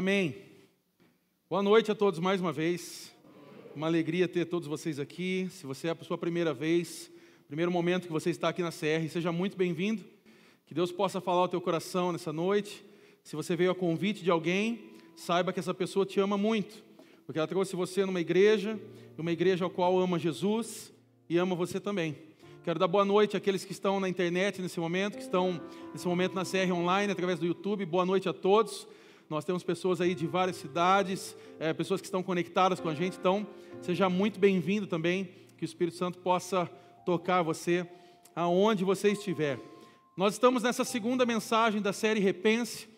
Amém. Boa noite a todos mais uma vez. Uma alegria ter todos vocês aqui. Se você é a sua primeira vez, primeiro momento que você está aqui na CR, seja muito bem-vindo. Que Deus possa falar ao teu coração nessa noite. Se você veio a convite de alguém, saiba que essa pessoa te ama muito, porque ela trouxe você numa igreja, uma igreja ao qual ama Jesus e ama você também. Quero dar boa noite àqueles que estão na internet nesse momento, que estão nesse momento na CR online, através do YouTube. Boa noite a todos. Nós temos pessoas aí de várias cidades, é, pessoas que estão conectadas com a gente, então seja muito bem-vindo também, que o Espírito Santo possa tocar você aonde você estiver. Nós estamos nessa segunda mensagem da série Repense,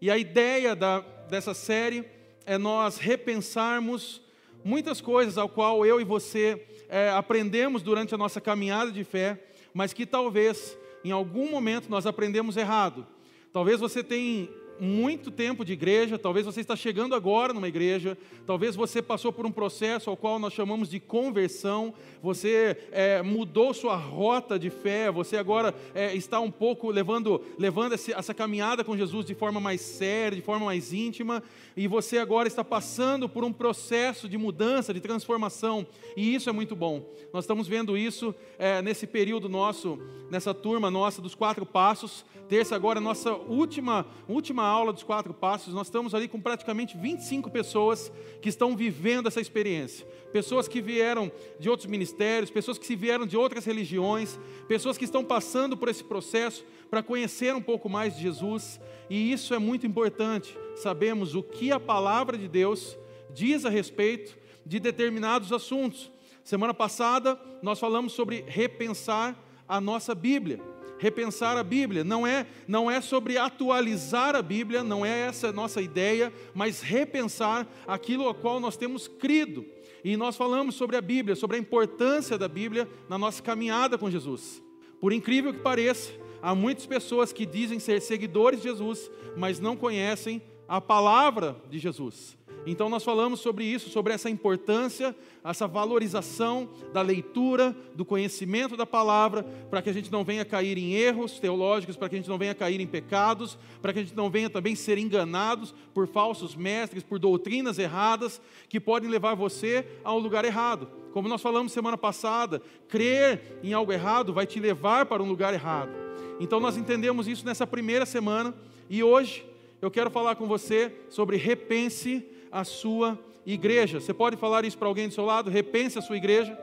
e a ideia da, dessa série é nós repensarmos muitas coisas ao qual eu e você é, aprendemos durante a nossa caminhada de fé, mas que talvez em algum momento nós aprendemos errado. Talvez você tenha muito tempo de igreja, talvez você está chegando agora numa igreja, talvez você passou por um processo ao qual nós chamamos de conversão, você é, mudou sua rota de fé, você agora é, está um pouco levando, levando essa caminhada com Jesus de forma mais séria, de forma mais íntima, e você agora está passando por um processo de mudança, de transformação, e isso é muito bom. Nós estamos vendo isso é, nesse período nosso, nessa turma nossa dos quatro passos. Terça agora, nossa última, última aula dos quatro passos, nós estamos ali com praticamente 25 pessoas que estão vivendo essa experiência. Pessoas que vieram de outros ministérios, pessoas que se vieram de outras religiões, pessoas que estão passando por esse processo para conhecer um pouco mais de Jesus, e isso é muito importante. Sabemos o que a palavra de Deus diz a respeito de determinados assuntos. Semana passada nós falamos sobre repensar a nossa Bíblia. Repensar a Bíblia não é não é sobre atualizar a Bíblia, não é essa a nossa ideia, mas repensar aquilo a qual nós temos crido. E nós falamos sobre a Bíblia, sobre a importância da Bíblia na nossa caminhada com Jesus. Por incrível que pareça, há muitas pessoas que dizem ser seguidores de Jesus, mas não conhecem a palavra de Jesus. Então nós falamos sobre isso, sobre essa importância, essa valorização da leitura, do conhecimento da palavra, para que a gente não venha cair em erros teológicos, para que a gente não venha cair em pecados, para que a gente não venha também ser enganados por falsos mestres, por doutrinas erradas que podem levar você a um lugar errado. Como nós falamos semana passada, crer em algo errado vai te levar para um lugar errado. Então nós entendemos isso nessa primeira semana e hoje eu quero falar com você sobre repense a sua igreja. Você pode falar isso para alguém do seu lado? Repense a sua igreja.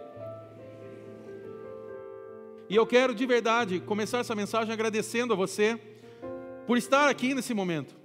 E eu quero de verdade começar essa mensagem agradecendo a você por estar aqui nesse momento.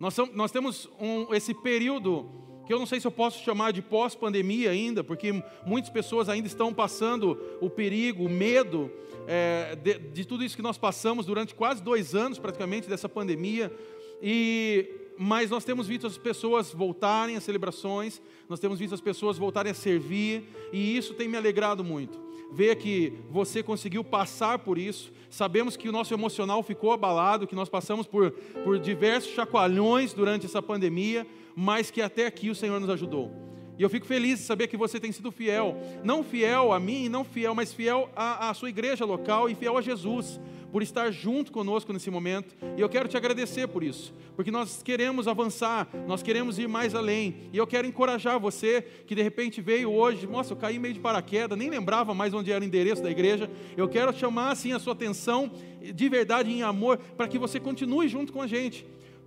Nós, nós temos um, esse período que eu não sei se eu posso chamar de pós-pandemia ainda, porque muitas pessoas ainda estão passando o perigo, o medo é, de, de tudo isso que nós passamos durante quase dois anos praticamente dessa pandemia. E mas nós temos visto as pessoas voltarem às celebrações, nós temos visto as pessoas voltarem a servir, e isso tem me alegrado muito. Ver que você conseguiu passar por isso, sabemos que o nosso emocional ficou abalado, que nós passamos por, por diversos chacoalhões durante essa pandemia, mas que até aqui o Senhor nos ajudou. E eu fico feliz de saber que você tem sido fiel, não fiel a mim, não fiel, mas fiel à, à sua igreja local e fiel a Jesus por estar junto conosco nesse momento. E eu quero te agradecer por isso, porque nós queremos avançar, nós queremos ir mais além. E eu quero encorajar você que de repente veio hoje, nossa, eu caí meio de paraquedas, nem lembrava mais onde era o endereço da igreja. Eu quero chamar assim a sua atenção de verdade em amor para que você continue junto com a gente.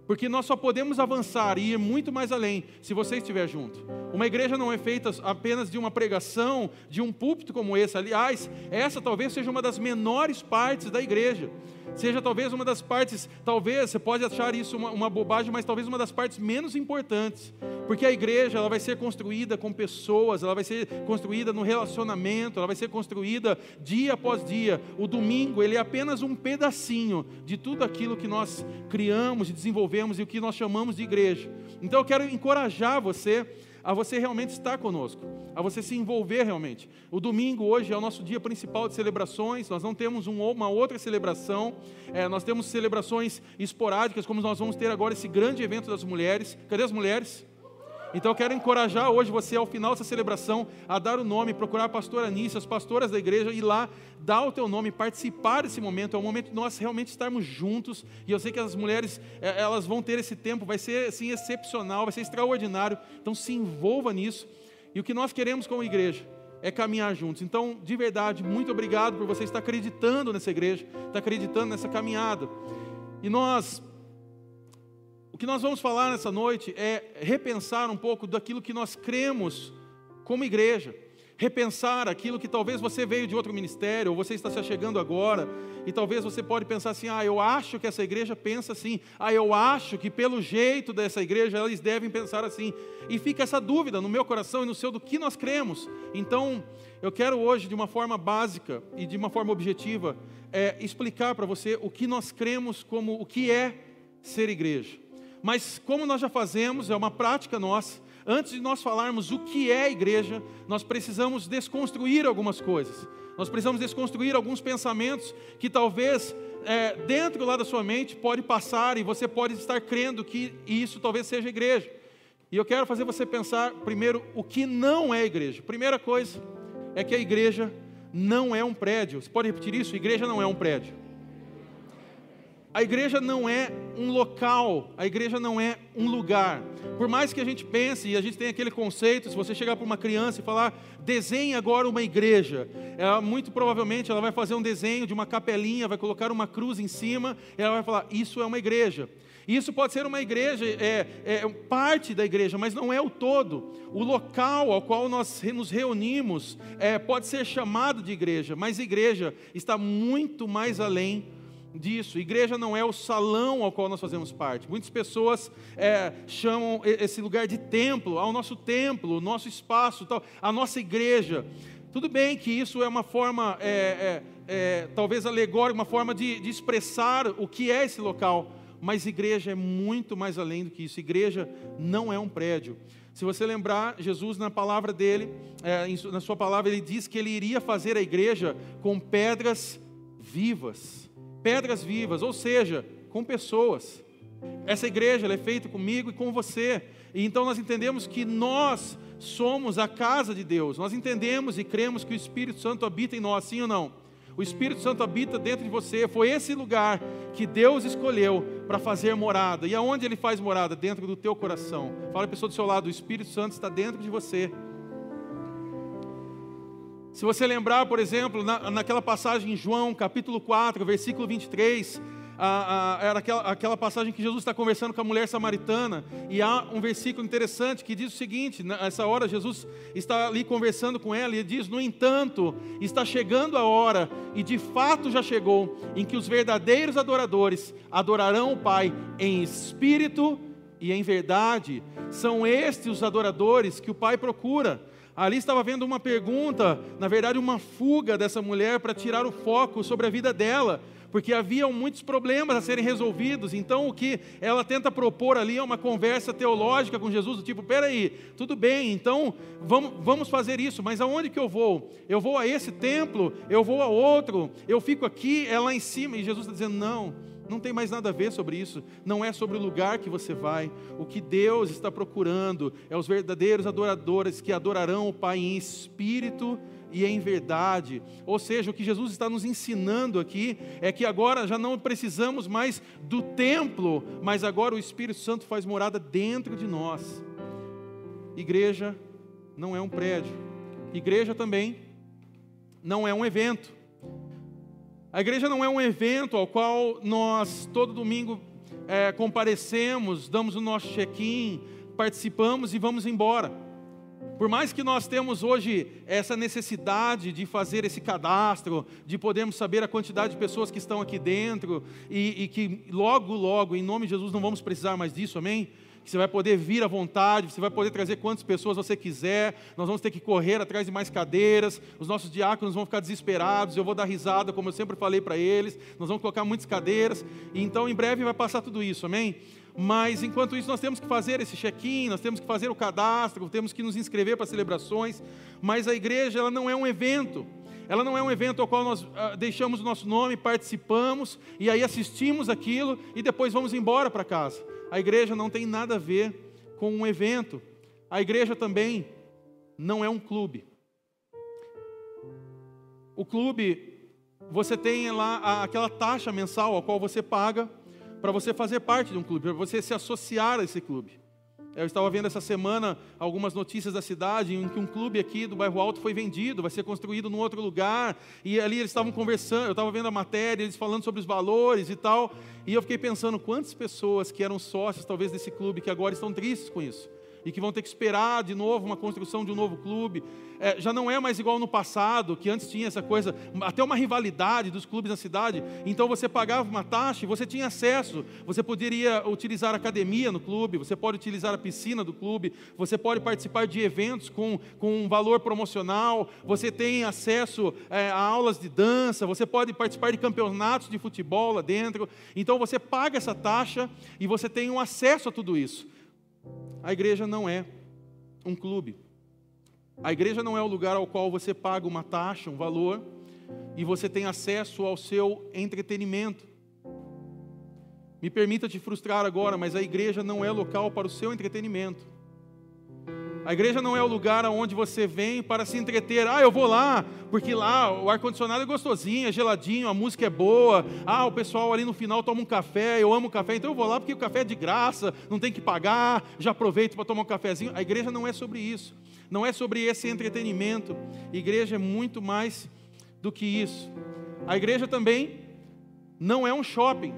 Porque nós só podemos avançar e ir muito mais além se você estiver junto. Uma igreja não é feita apenas de uma pregação, de um púlpito como esse. Aliás, essa talvez seja uma das menores partes da igreja. Seja talvez uma das partes, talvez, você pode achar isso uma, uma bobagem, mas talvez uma das partes menos importantes. Porque a igreja ela vai ser construída com pessoas, ela vai ser construída no relacionamento, ela vai ser construída dia após dia. O domingo, ele é apenas um pedacinho de tudo aquilo que nós criamos e desenvolvemos e o que nós chamamos de igreja. Então eu quero encorajar você a você realmente estar conosco, a você se envolver realmente. O domingo hoje é o nosso dia principal de celebrações, nós não temos um, uma outra celebração, é, nós temos celebrações esporádicas, como nós vamos ter agora esse grande evento das mulheres. Cadê as mulheres? Então eu quero encorajar hoje você, ao final dessa celebração, a dar o nome, procurar a pastora Anícia, as pastoras da igreja, ir lá, dar o teu nome, participar desse momento. É o momento de nós realmente estarmos juntos. E eu sei que as mulheres, é, elas vão ter esse tempo, vai ser assim, excepcional, vai ser extraordinário. Então se envolva nisso. E o que nós queremos como igreja é caminhar juntos. Então, de verdade, muito obrigado por você estar acreditando nessa igreja, estar acreditando nessa caminhada. E nós que nós vamos falar nessa noite é repensar um pouco daquilo que nós cremos como igreja. Repensar aquilo que talvez você veio de outro ministério, ou você está se chegando agora, e talvez você pode pensar assim: ah, eu acho que essa igreja pensa assim, ah, eu acho que pelo jeito dessa igreja eles devem pensar assim. E fica essa dúvida no meu coração e no seu do que nós cremos. Então, eu quero hoje, de uma forma básica e de uma forma objetiva, é, explicar para você o que nós cremos como o que é ser igreja. Mas como nós já fazemos, é uma prática nossa, antes de nós falarmos o que é igreja, nós precisamos desconstruir algumas coisas. Nós precisamos desconstruir alguns pensamentos que talvez é, dentro lá da sua mente pode passar e você pode estar crendo que isso talvez seja igreja. E eu quero fazer você pensar primeiro o que não é igreja. Primeira coisa é que a igreja não é um prédio. Você pode repetir isso? Igreja não é um prédio. A igreja não é um local, a igreja não é um lugar. Por mais que a gente pense, e a gente tem aquele conceito, se você chegar para uma criança e falar, desenhe agora uma igreja, ela, muito provavelmente ela vai fazer um desenho de uma capelinha, vai colocar uma cruz em cima, e ela vai falar, isso é uma igreja. Isso pode ser uma igreja, é, é parte da igreja, mas não é o todo. O local ao qual nós nos reunimos é, pode ser chamado de igreja, mas igreja está muito mais além disso. Igreja não é o salão ao qual nós fazemos parte. Muitas pessoas é, chamam esse lugar de templo, ao nosso templo, o nosso espaço, tal, a nossa igreja. Tudo bem que isso é uma forma, é, é, é, talvez alegórica, uma forma de, de expressar o que é esse local, mas igreja é muito mais além do que isso. Igreja não é um prédio. Se você lembrar, Jesus, na palavra dele, é, na sua palavra, ele diz que ele iria fazer a igreja com pedras vivas pedras vivas, ou seja, com pessoas. Essa igreja é feita comigo e com você. E então nós entendemos que nós somos a casa de Deus. Nós entendemos e cremos que o Espírito Santo habita em nós, sim ou não? O Espírito Santo habita dentro de você. Foi esse lugar que Deus escolheu para fazer morada. E aonde ele faz morada? Dentro do teu coração. Fala a pessoa do seu lado, o Espírito Santo está dentro de você. Se você lembrar, por exemplo, na, naquela passagem em João, capítulo 4, versículo 23, a, a, era aquela, aquela passagem que Jesus está conversando com a mulher samaritana, e há um versículo interessante que diz o seguinte: nessa hora Jesus está ali conversando com ela, e diz: No entanto, está chegando a hora, e de fato já chegou, em que os verdadeiros adoradores adorarão o Pai em espírito e em verdade. São estes os adoradores que o Pai procura. Ali estava vendo uma pergunta, na verdade, uma fuga dessa mulher para tirar o foco sobre a vida dela, porque havia muitos problemas a serem resolvidos. Então, o que ela tenta propor ali é uma conversa teológica com Jesus, do tipo: peraí, tudo bem, então vamos, vamos fazer isso, mas aonde que eu vou? Eu vou a esse templo, eu vou a outro, eu fico aqui, é lá em cima. E Jesus está dizendo: não não tem mais nada a ver sobre isso. Não é sobre o lugar que você vai. O que Deus está procurando é os verdadeiros adoradores que adorarão o Pai em espírito e em verdade. Ou seja, o que Jesus está nos ensinando aqui é que agora já não precisamos mais do templo, mas agora o Espírito Santo faz morada dentro de nós. Igreja não é um prédio. Igreja também não é um evento. A igreja não é um evento ao qual nós todo domingo é, comparecemos, damos o nosso check-in, participamos e vamos embora. Por mais que nós temos hoje essa necessidade de fazer esse cadastro, de podermos saber a quantidade de pessoas que estão aqui dentro e, e que logo, logo, em nome de Jesus, não vamos precisar mais disso, amém? Que você vai poder vir à vontade, você vai poder trazer quantas pessoas você quiser, nós vamos ter que correr atrás de mais cadeiras, os nossos diáconos vão ficar desesperados, eu vou dar risada, como eu sempre falei para eles, nós vamos colocar muitas cadeiras, então em breve vai passar tudo isso, amém? Mas enquanto isso, nós temos que fazer esse check-in, nós temos que fazer o cadastro, temos que nos inscrever para celebrações, mas a igreja ela não é um evento, ela não é um evento ao qual nós ah, deixamos o nosso nome, participamos e aí assistimos aquilo e depois vamos embora para casa. A igreja não tem nada a ver com um evento. A igreja também não é um clube. O clube, você tem lá aquela taxa mensal a qual você paga para você fazer parte de um clube, para você se associar a esse clube. Eu estava vendo essa semana algumas notícias da cidade em que um clube aqui do bairro Alto foi vendido, vai ser construído num outro lugar. E ali eles estavam conversando, eu estava vendo a matéria, eles falando sobre os valores e tal. E eu fiquei pensando quantas pessoas que eram sócios talvez desse clube que agora estão tristes com isso e que vão ter que esperar de novo uma construção de um novo clube. É, já não é mais igual no passado, que antes tinha essa coisa, até uma rivalidade dos clubes na cidade. Então você pagava uma taxa e você tinha acesso. Você poderia utilizar a academia no clube, você pode utilizar a piscina do clube, você pode participar de eventos com, com um valor promocional, você tem acesso é, a aulas de dança, você pode participar de campeonatos de futebol lá dentro. Então você paga essa taxa e você tem um acesso a tudo isso. A igreja não é um clube. A igreja não é o lugar ao qual você paga uma taxa, um valor, e você tem acesso ao seu entretenimento. Me permita te frustrar agora, mas a igreja não é local para o seu entretenimento. A igreja não é o lugar onde você vem para se entreter. Ah, eu vou lá, porque lá o ar-condicionado é gostosinho, é geladinho, a música é boa. Ah, o pessoal ali no final toma um café, eu amo café, então eu vou lá porque o café é de graça, não tem que pagar, já aproveito para tomar um cafezinho. A igreja não é sobre isso. Não é sobre esse entretenimento. A igreja é muito mais do que isso. A igreja também não é um shopping.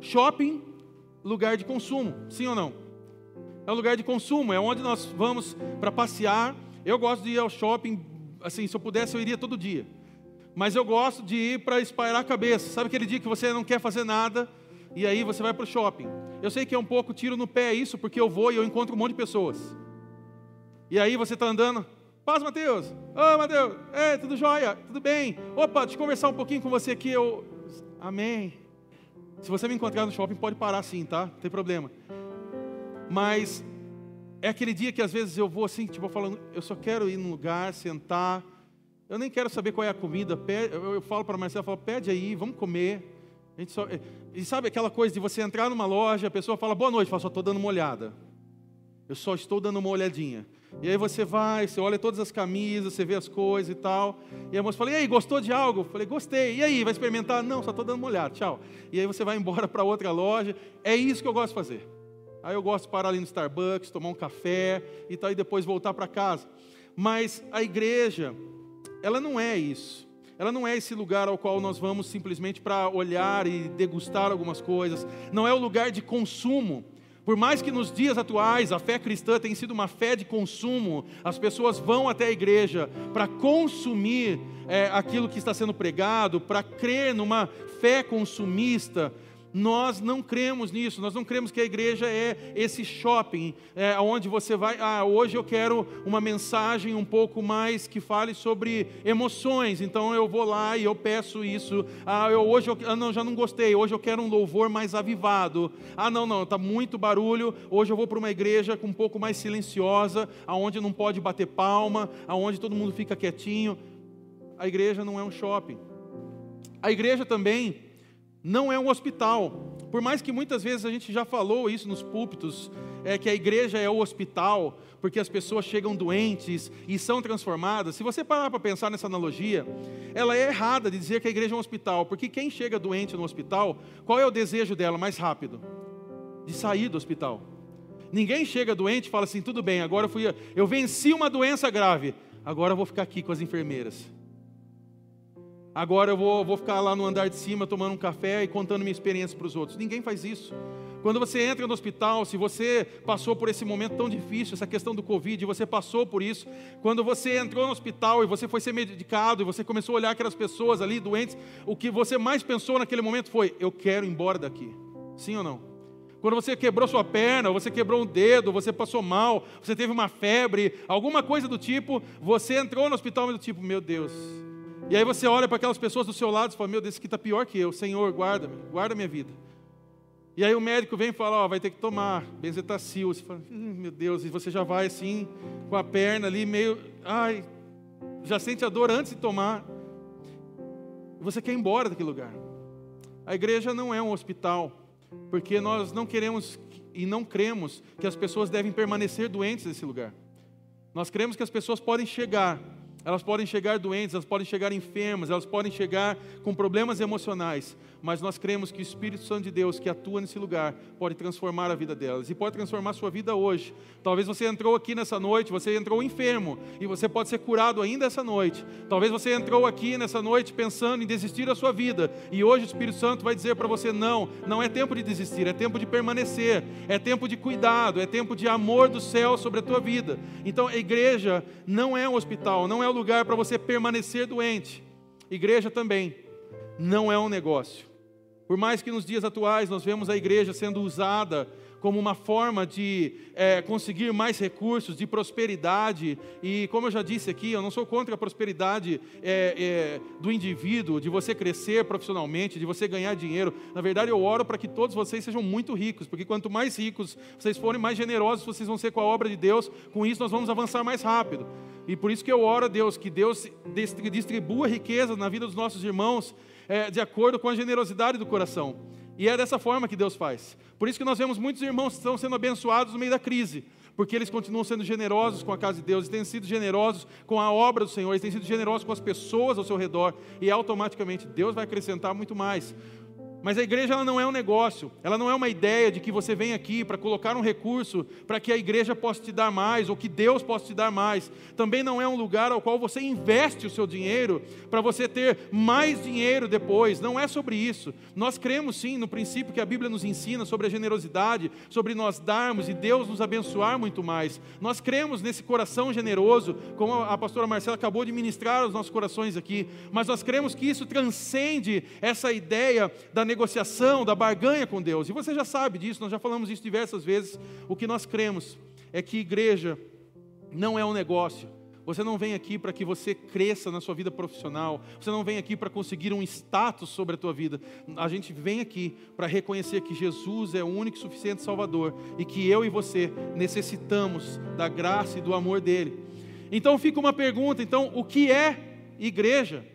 Shopping, lugar de consumo, sim ou não? É um lugar de consumo, é onde nós vamos para passear. Eu gosto de ir ao shopping, assim, se eu pudesse eu iria todo dia. Mas eu gosto de ir para espairar a cabeça. Sabe aquele dia que você não quer fazer nada e aí você vai para o shopping? Eu sei que é um pouco tiro no pé isso, porque eu vou e eu encontro um monte de pessoas. E aí você está andando, paz Mateus, ô Mateus, é, tudo jóia, tudo bem? Opa, deixa eu conversar um pouquinho com você aqui, eu... Amém. Se você me encontrar no shopping, pode parar sim, tá? Não tem problema. Mas é aquele dia que às vezes eu vou assim, tipo, falando, eu só quero ir num lugar, sentar. Eu nem quero saber qual é a comida. Eu, falo para a Marcela, falo, pede aí, vamos comer. A gente só, e sabe aquela coisa de você entrar numa loja, a pessoa fala, boa noite, fala, só estou dando uma olhada. Eu só estou dando uma olhadinha. E aí você vai, você olha todas as camisas, você vê as coisas e tal. E a moça fala, e aí, gostou de algo? Eu falei, gostei. E aí, vai experimentar? Não, só estou dando uma olhada, tchau. E aí você vai embora para outra loja. É isso que eu gosto de fazer. Aí eu gosto de parar ali no Starbucks, tomar um café e tal, e depois voltar para casa. Mas a igreja, ela não é isso. Ela não é esse lugar ao qual nós vamos simplesmente para olhar e degustar algumas coisas. Não é o lugar de consumo. Por mais que nos dias atuais a fé cristã tenha sido uma fé de consumo, as pessoas vão até a igreja para consumir é, aquilo que está sendo pregado, para crer numa fé consumista, nós não cremos nisso, nós não cremos que a igreja é esse shopping, é, onde você vai, ah, hoje eu quero uma mensagem um pouco mais que fale sobre emoções, então eu vou lá e eu peço isso, ah, eu, hoje eu, ah, não, já não gostei, hoje eu quero um louvor mais avivado, ah, não, não, está muito barulho, hoje eu vou para uma igreja um pouco mais silenciosa, aonde não pode bater palma, aonde todo mundo fica quietinho, a igreja não é um shopping, a igreja também não é um hospital. Por mais que muitas vezes a gente já falou isso nos púlpitos, é que a igreja é o hospital, porque as pessoas chegam doentes e são transformadas. Se você parar para pensar nessa analogia, ela é errada de dizer que a igreja é um hospital, porque quem chega doente no hospital, qual é o desejo dela mais rápido? De sair do hospital. Ninguém chega doente e fala assim: tudo bem, agora eu, fui, eu venci uma doença grave, agora eu vou ficar aqui com as enfermeiras agora eu vou, vou ficar lá no andar de cima tomando um café e contando minha experiência para os outros. Ninguém faz isso. Quando você entra no hospital, se você passou por esse momento tão difícil, essa questão do Covid, você passou por isso, quando você entrou no hospital e você foi ser medicado e você começou a olhar aquelas pessoas ali doentes, o que você mais pensou naquele momento foi: eu quero ir embora daqui. Sim ou não? Quando você quebrou sua perna, você quebrou um dedo, você passou mal, você teve uma febre, alguma coisa do tipo, você entrou no hospital do tipo, meu Deus, e aí você olha para aquelas pessoas do seu lado e fala: Meu Deus, esse aqui está pior que eu. Senhor, guarda-me, guarda minha vida. E aí o médico vem e fala: Ó, vai ter que tomar benzetacil. Você fala: hum, Meu Deus, e você já vai assim, com a perna ali, meio. Ai, já sente a dor antes de tomar. Você quer ir embora daquele lugar. A igreja não é um hospital. porque nós não queremos e não cremos que as pessoas devem permanecer doentes nesse lugar. Nós cremos que as pessoas podem chegar elas podem chegar doentes, elas podem chegar enfermas, elas podem chegar com problemas emocionais, mas nós cremos que o Espírito Santo de Deus que atua nesse lugar pode transformar a vida delas e pode transformar a sua vida hoje. Talvez você entrou aqui nessa noite, você entrou enfermo e você pode ser curado ainda essa noite. Talvez você entrou aqui nessa noite pensando em desistir da sua vida e hoje o Espírito Santo vai dizer para você: não, não é tempo de desistir, é tempo de permanecer, é tempo de cuidado, é tempo de amor do céu sobre a tua vida. Então a igreja não é um hospital, não é um lugar para você permanecer doente. Igreja também não é um negócio. Por mais que nos dias atuais nós vemos a igreja sendo usada como uma forma de é, conseguir mais recursos, de prosperidade. E como eu já disse aqui, eu não sou contra a prosperidade é, é, do indivíduo, de você crescer profissionalmente, de você ganhar dinheiro. Na verdade, eu oro para que todos vocês sejam muito ricos, porque quanto mais ricos vocês forem, mais generosos vocês vão ser com a obra de Deus. Com isso, nós vamos avançar mais rápido. E por isso que eu oro a Deus, que Deus distribua riqueza na vida dos nossos irmãos é, de acordo com a generosidade do coração. E é dessa forma que Deus faz. Por isso que nós vemos muitos irmãos que estão sendo abençoados no meio da crise, porque eles continuam sendo generosos com a casa de Deus, eles têm sido generosos com a obra do Senhor, eles têm sido generosos com as pessoas ao seu redor, e automaticamente Deus vai acrescentar muito mais. Mas a igreja ela não é um negócio, ela não é uma ideia de que você vem aqui para colocar um recurso para que a igreja possa te dar mais ou que Deus possa te dar mais. Também não é um lugar ao qual você investe o seu dinheiro para você ter mais dinheiro depois. Não é sobre isso. Nós cremos sim no princípio que a Bíblia nos ensina sobre a generosidade, sobre nós darmos e Deus nos abençoar muito mais. Nós cremos nesse coração generoso, como a pastora Marcela acabou de ministrar aos nossos corações aqui, mas nós cremos que isso transcende essa ideia da negociação, da barganha com Deus. E você já sabe disso, nós já falamos isso diversas vezes. O que nós cremos é que igreja não é um negócio. Você não vem aqui para que você cresça na sua vida profissional. Você não vem aqui para conseguir um status sobre a tua vida. A gente vem aqui para reconhecer que Jesus é o único e suficiente Salvador e que eu e você necessitamos da graça e do amor dele. Então fica uma pergunta, então, o que é igreja?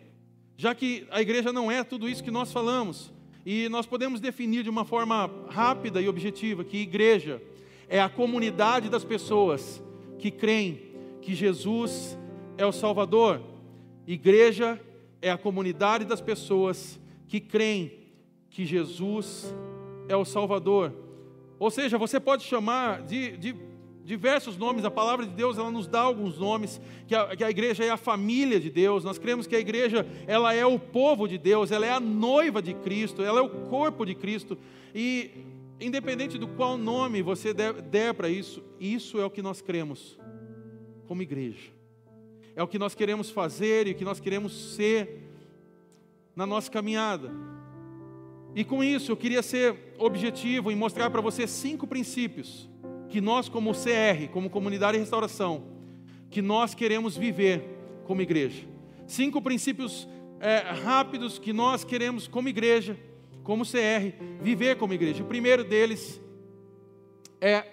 Já que a igreja não é tudo isso que nós falamos. E nós podemos definir de uma forma rápida e objetiva que igreja é a comunidade das pessoas que creem que Jesus é o Salvador. Igreja é a comunidade das pessoas que creem que Jesus é o Salvador. Ou seja, você pode chamar de, de diversos nomes, a palavra de Deus ela nos dá alguns nomes, que a, que a, igreja é a família de Deus, nós cremos que a igreja ela é o povo de Deus, ela é a noiva de Cristo, ela é o corpo de Cristo, e independente do qual nome você der, der para isso, isso é o que nós cremos como igreja, é o que nós queremos fazer e o que nós queremos ser na nossa caminhada. E com isso eu queria ser objetivo em mostrar para você cinco princípios que nós, como CR, como Comunidade de Restauração, que nós queremos viver como igreja. Cinco princípios é, rápidos que nós queremos, como igreja, como CR, viver como igreja. O primeiro deles é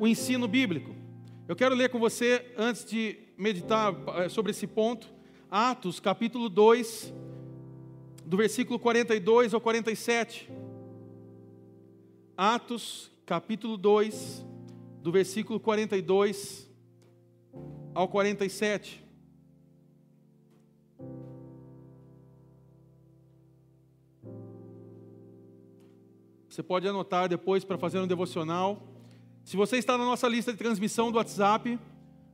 o ensino bíblico. Eu quero ler com você, antes de meditar é, sobre esse ponto, Atos capítulo 2, do versículo 42 ao 47. Atos capítulo 2, do versículo 42 ao 47. Você pode anotar depois para fazer um devocional. Se você está na nossa lista de transmissão do WhatsApp,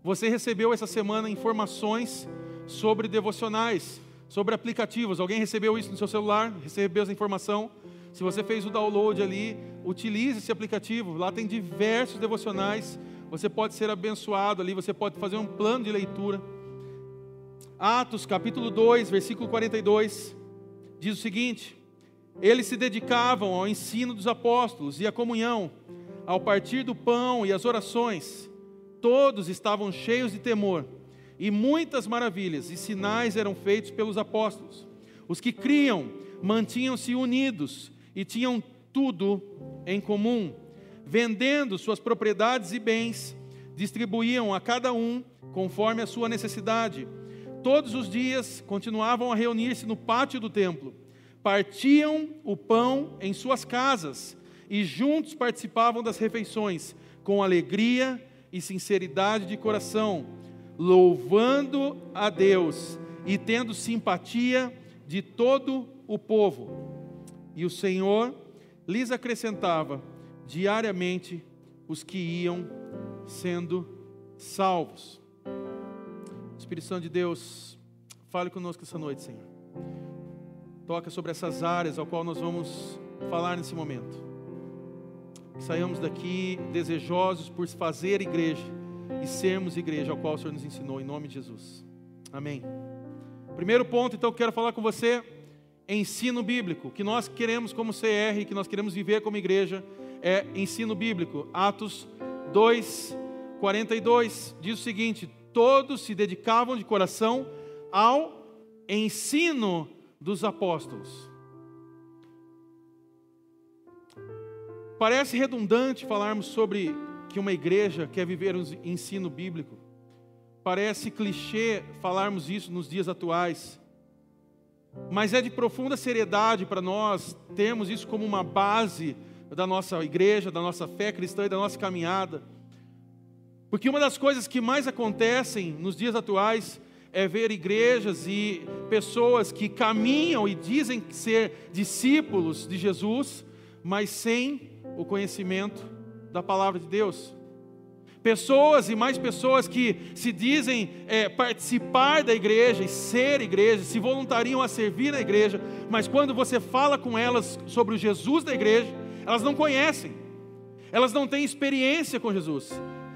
você recebeu essa semana informações sobre devocionais, sobre aplicativos. Alguém recebeu isso no seu celular? Recebeu essa informação? Se você fez o download ali, utilize esse aplicativo. Lá tem diversos devocionais. Você pode ser abençoado ali, você pode fazer um plano de leitura. Atos capítulo 2, versículo 42, diz o seguinte: Eles se dedicavam ao ensino dos apóstolos e à comunhão, ao partir do pão e às orações. Todos estavam cheios de temor, e muitas maravilhas e sinais eram feitos pelos apóstolos. Os que criam mantinham-se unidos e tinham tudo em comum. Vendendo suas propriedades e bens, distribuíam a cada um conforme a sua necessidade. Todos os dias continuavam a reunir-se no pátio do templo. Partiam o pão em suas casas, e juntos participavam das refeições, com alegria e sinceridade de coração, louvando a Deus e tendo simpatia de todo o povo. E o Senhor lhes acrescentava diariamente os que iam sendo salvos. Espírito Santo de Deus, fale conosco essa noite, Senhor. Toca sobre essas áreas ao qual nós vamos falar nesse momento. Que saiamos daqui desejosos por fazer igreja e sermos igreja ao qual o Senhor nos ensinou, em nome de Jesus. Amém. Primeiro ponto, então, que quero falar com você: ensino bíblico. Que nós queremos como CR, que nós queremos viver como igreja, é ensino bíblico. Atos 2, 42 diz o seguinte: todos se dedicavam de coração ao ensino dos apóstolos. Parece redundante falarmos sobre que uma igreja quer viver um ensino bíblico. Parece clichê falarmos isso nos dias atuais. Mas é de profunda seriedade para nós termos isso como uma base da nossa igreja, da nossa fé cristã e da nossa caminhada. Porque uma das coisas que mais acontecem nos dias atuais é ver igrejas e pessoas que caminham e dizem ser discípulos de Jesus, mas sem o conhecimento da palavra de Deus. Pessoas e mais pessoas que se dizem é, participar da igreja e ser igreja, se voluntariam a servir na igreja, mas quando você fala com elas sobre o Jesus da igreja, elas não conhecem, elas não têm experiência com Jesus.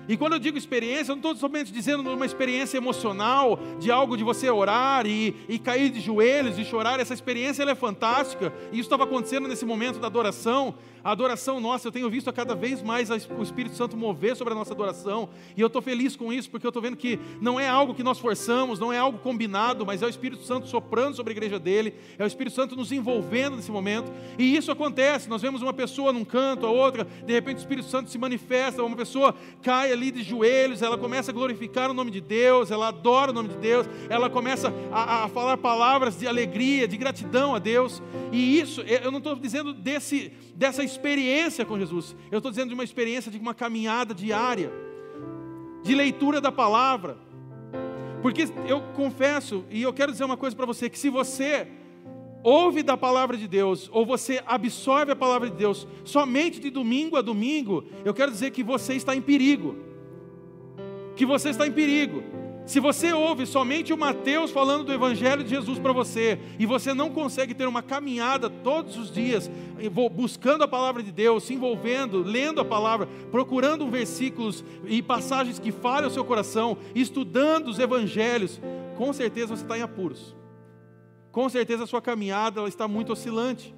E quando eu digo experiência, eu não estou somente dizendo uma experiência emocional, de algo de você orar e, e cair de joelhos e chorar. Essa experiência é fantástica. E isso estava acontecendo nesse momento da adoração. A adoração nossa, eu tenho visto a cada vez mais o Espírito Santo mover sobre a nossa adoração. E eu estou feliz com isso, porque eu estou vendo que não é algo que nós forçamos, não é algo combinado, mas é o Espírito Santo soprando sobre a igreja dele, é o Espírito Santo nos envolvendo nesse momento. E isso acontece. Nós vemos uma pessoa num canto, a outra, de repente o Espírito Santo se manifesta, uma pessoa cai ali de joelhos, ela começa a glorificar o nome de Deus, ela adora o nome de Deus, ela começa a, a falar palavras de alegria, de gratidão a Deus. E isso, eu não estou dizendo desse, dessa experiência com Jesus, eu estou dizendo de uma experiência de uma caminhada diária, de leitura da palavra. Porque eu confesso, e eu quero dizer uma coisa para você: que se você ouve da palavra de Deus, ou você absorve a palavra de Deus somente de domingo a domingo, eu quero dizer que você está em perigo. Que você está em perigo. Se você ouve somente o Mateus falando do Evangelho de Jesus para você, e você não consegue ter uma caminhada todos os dias, buscando a palavra de Deus, se envolvendo, lendo a palavra, procurando versículos e passagens que falem ao seu coração, estudando os Evangelhos, com certeza você está em apuros. Com certeza a sua caminhada ela está muito oscilante.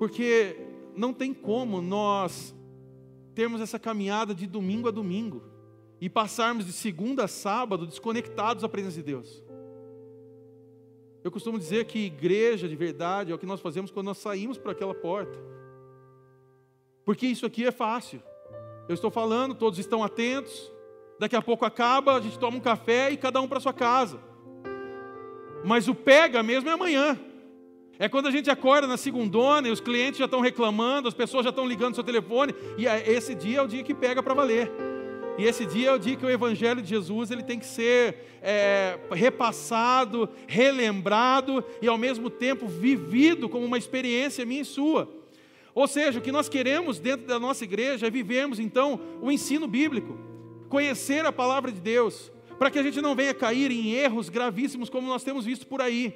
Porque não tem como nós termos essa caminhada de domingo a domingo e passarmos de segunda a sábado desconectados à presença de Deus. Eu costumo dizer que igreja de verdade é o que nós fazemos quando nós saímos para aquela porta. Porque isso aqui é fácil. Eu estou falando, todos estão atentos. Daqui a pouco acaba, a gente toma um café e cada um para sua casa. Mas o pega mesmo é amanhã. É quando a gente acorda na segundona e os clientes já estão reclamando, as pessoas já estão ligando no seu telefone, e é, esse dia é o dia que pega para valer. E esse dia é o dia que o Evangelho de Jesus ele tem que ser é, repassado, relembrado e ao mesmo tempo vivido como uma experiência minha e sua. Ou seja, o que nós queremos dentro da nossa igreja é vivermos então o ensino bíblico, conhecer a palavra de Deus, para que a gente não venha cair em erros gravíssimos como nós temos visto por aí.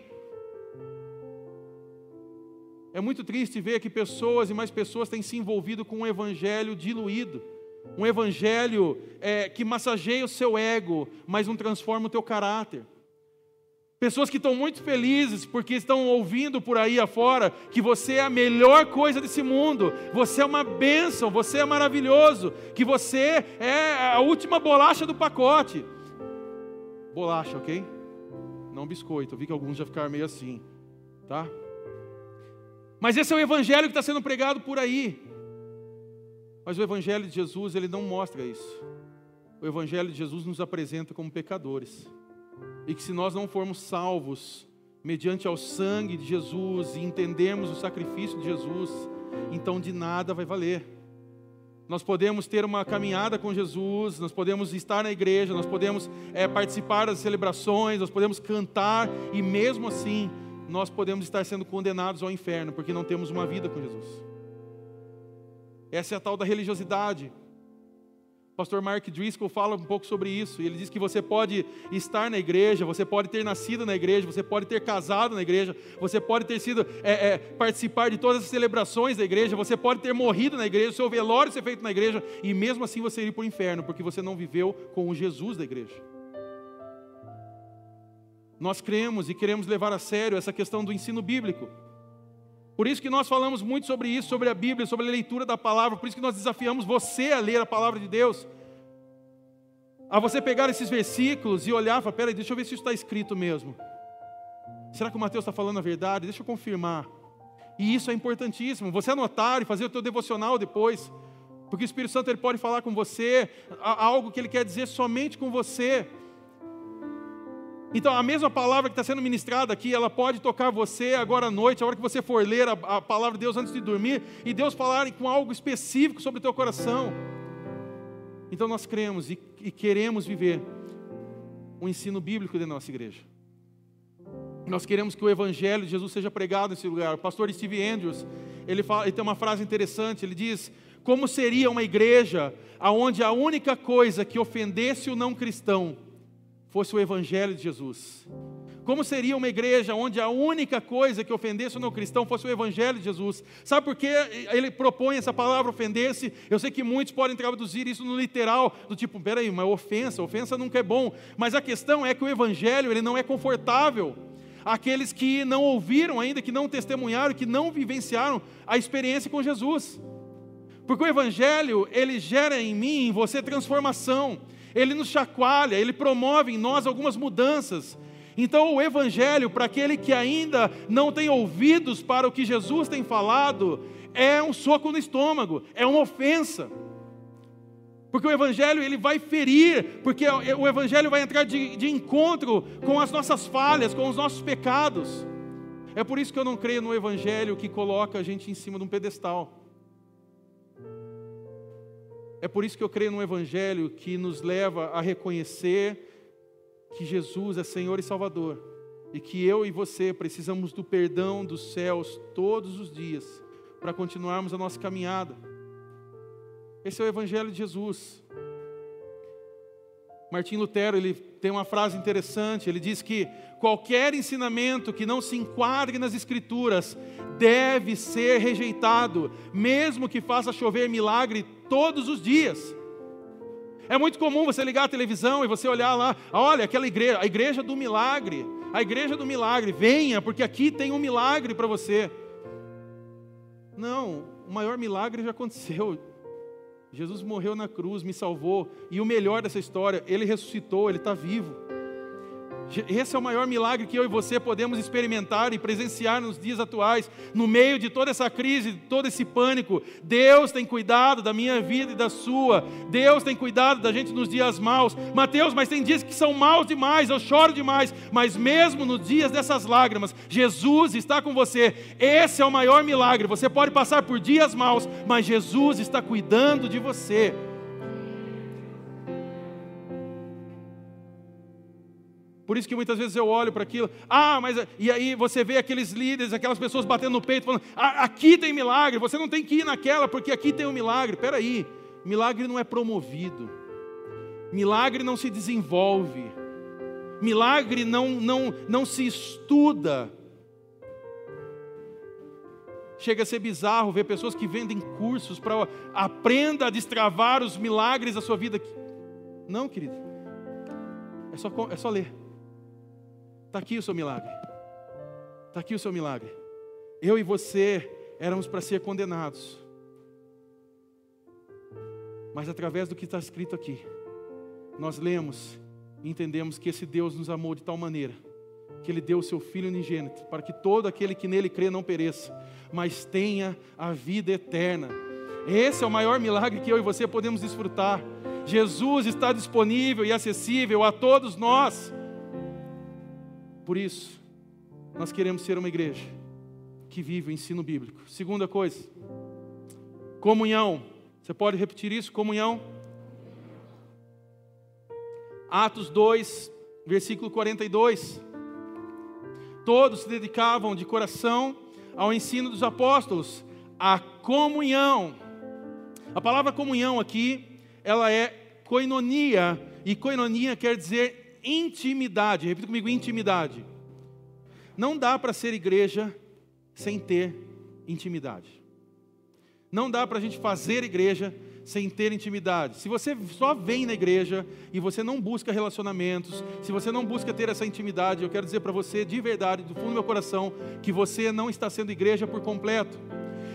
É muito triste ver que pessoas e mais pessoas têm se envolvido com um evangelho diluído um evangelho é, que massageia o seu ego, mas não transforma o teu caráter. Pessoas que estão muito felizes porque estão ouvindo por aí afora que você é a melhor coisa desse mundo, você é uma bênção, você é maravilhoso, que você é a última bolacha do pacote. Bolacha, ok? Não biscoito. Eu vi que alguns já ficaram meio assim, tá? Mas esse é o evangelho que está sendo pregado por aí. Mas o Evangelho de Jesus, ele não mostra isso. O Evangelho de Jesus nos apresenta como pecadores. E que se nós não formos salvos mediante ao sangue de Jesus e entendermos o sacrifício de Jesus, então de nada vai valer. Nós podemos ter uma caminhada com Jesus, nós podemos estar na igreja, nós podemos é, participar das celebrações, nós podemos cantar, e mesmo assim, nós podemos estar sendo condenados ao inferno, porque não temos uma vida com Jesus. Essa é a tal da religiosidade. Pastor Mark Driscoll fala um pouco sobre isso. Ele diz que você pode estar na igreja, você pode ter nascido na igreja, você pode ter casado na igreja, você pode ter sido é, é, participar de todas as celebrações da igreja, você pode ter morrido na igreja, seu velório ser feito na igreja, e mesmo assim você ir para o inferno, porque você não viveu com o Jesus da igreja. Nós cremos e queremos levar a sério essa questão do ensino bíblico. Por isso que nós falamos muito sobre isso, sobre a Bíblia, sobre a leitura da palavra, por isso que nós desafiamos você a ler a palavra de Deus. A você pegar esses versículos e olhar e falar, peraí, deixa eu ver se isso está escrito mesmo. Será que o Mateus está falando a verdade? Deixa eu confirmar. E isso é importantíssimo. Você anotar e fazer o teu devocional depois. Porque o Espírito Santo ele pode falar com você algo que ele quer dizer somente com você. Então, a mesma palavra que está sendo ministrada aqui, ela pode tocar você agora à noite, a hora que você for ler a, a palavra de Deus antes de dormir, e Deus falar com algo específico sobre o teu coração. Então, nós cremos e, e queremos viver o ensino bíblico da nossa igreja. Nós queremos que o Evangelho de Jesus seja pregado nesse lugar. O pastor Steve Andrews, ele, fala, ele tem uma frase interessante, ele diz, como seria uma igreja onde a única coisa que ofendesse o não cristão fosse o Evangelho de Jesus? Como seria uma igreja onde a única coisa que ofendesse o não cristão fosse o Evangelho de Jesus? Sabe por que ele propõe essa palavra ofender-se? Eu sei que muitos podem traduzir isso no literal, do tipo, peraí, mas ofensa, ofensa nunca é bom. Mas a questão é que o Evangelho ele não é confortável. Aqueles que não ouviram ainda, que não testemunharam, que não vivenciaram a experiência com Jesus. Porque o Evangelho, ele gera em mim, em você, transformação ele nos chacoalha, ele promove em nós algumas mudanças. Então, o Evangelho, para aquele que ainda não tem ouvidos para o que Jesus tem falado, é um soco no estômago, é uma ofensa. Porque o Evangelho ele vai ferir, porque o Evangelho vai entrar de, de encontro com as nossas falhas, com os nossos pecados. É por isso que eu não creio no Evangelho que coloca a gente em cima de um pedestal. É por isso que eu creio no Evangelho que nos leva a reconhecer que Jesus é Senhor e Salvador e que eu e você precisamos do perdão dos céus todos os dias para continuarmos a nossa caminhada. Esse é o Evangelho de Jesus. Martim Lutero ele tem uma frase interessante. Ele diz que qualquer ensinamento que não se enquadre nas Escrituras deve ser rejeitado, mesmo que faça chover milagre todos os dias. É muito comum você ligar a televisão e você olhar lá, olha aquela igreja, a igreja do milagre, a igreja do milagre, venha, porque aqui tem um milagre para você. Não, o maior milagre já aconteceu. Jesus morreu na cruz, me salvou, e o melhor dessa história, ele ressuscitou, ele está vivo. Esse é o maior milagre que eu e você podemos experimentar e presenciar nos dias atuais, no meio de toda essa crise, de todo esse pânico. Deus tem cuidado da minha vida e da sua. Deus tem cuidado da gente nos dias maus. Mateus, mas tem dias que são maus demais, eu choro demais. Mas mesmo nos dias dessas lágrimas, Jesus está com você. Esse é o maior milagre. Você pode passar por dias maus, mas Jesus está cuidando de você. Por isso que muitas vezes eu olho para aquilo, ah, mas e aí você vê aqueles líderes, aquelas pessoas batendo no peito, falando, aqui tem milagre, você não tem que ir naquela, porque aqui tem um milagre. Espera aí, milagre não é promovido, milagre não se desenvolve, milagre não, não, não se estuda. Chega a ser bizarro ver pessoas que vendem cursos para aprenda a destravar os milagres da sua vida. Não, querido, é só, é só ler. Está aqui o seu milagre. Está aqui o seu milagre. Eu e você éramos para ser condenados. Mas através do que está escrito aqui, nós lemos e entendemos que esse Deus nos amou de tal maneira que Ele deu o seu Filho unigênito para que todo aquele que nele crê não pereça, mas tenha a vida eterna. Esse é o maior milagre que eu e você podemos desfrutar. Jesus está disponível e acessível a todos nós. Por isso, nós queremos ser uma igreja que vive o ensino bíblico. Segunda coisa, Comunhão. Você pode repetir isso? Comunhão. Atos 2, versículo 42. Todos se dedicavam de coração ao ensino dos apóstolos, à comunhão. A palavra comunhão aqui, ela é koinonia, e koinonia quer dizer intimidade. Repita comigo, intimidade. Não dá para ser igreja sem ter intimidade. Não dá para a gente fazer igreja sem ter intimidade. Se você só vem na igreja e você não busca relacionamentos, se você não busca ter essa intimidade, eu quero dizer para você de verdade, do fundo do meu coração, que você não está sendo igreja por completo.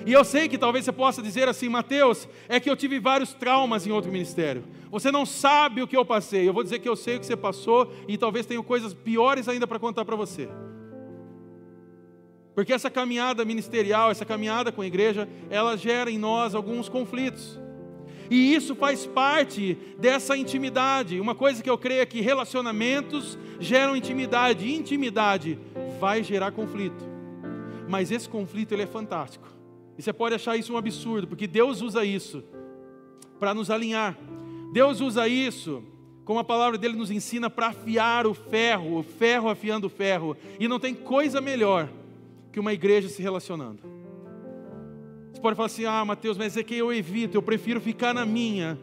E eu sei que talvez você possa dizer assim, Mateus, é que eu tive vários traumas em outro ministério. Você não sabe o que eu passei. Eu vou dizer que eu sei o que você passou e talvez tenha coisas piores ainda para contar para você. Porque essa caminhada ministerial, essa caminhada com a igreja, ela gera em nós alguns conflitos. E isso faz parte dessa intimidade. Uma coisa que eu creio é que relacionamentos geram intimidade, e intimidade vai gerar conflito. Mas esse conflito ele é fantástico. E você pode achar isso um absurdo, porque Deus usa isso para nos alinhar. Deus usa isso, como a palavra dele nos ensina, para afiar o ferro, o ferro afiando o ferro. E não tem coisa melhor que uma igreja se relacionando. Você pode falar assim: ah, Mateus, mas é que eu evito, eu prefiro ficar na minha.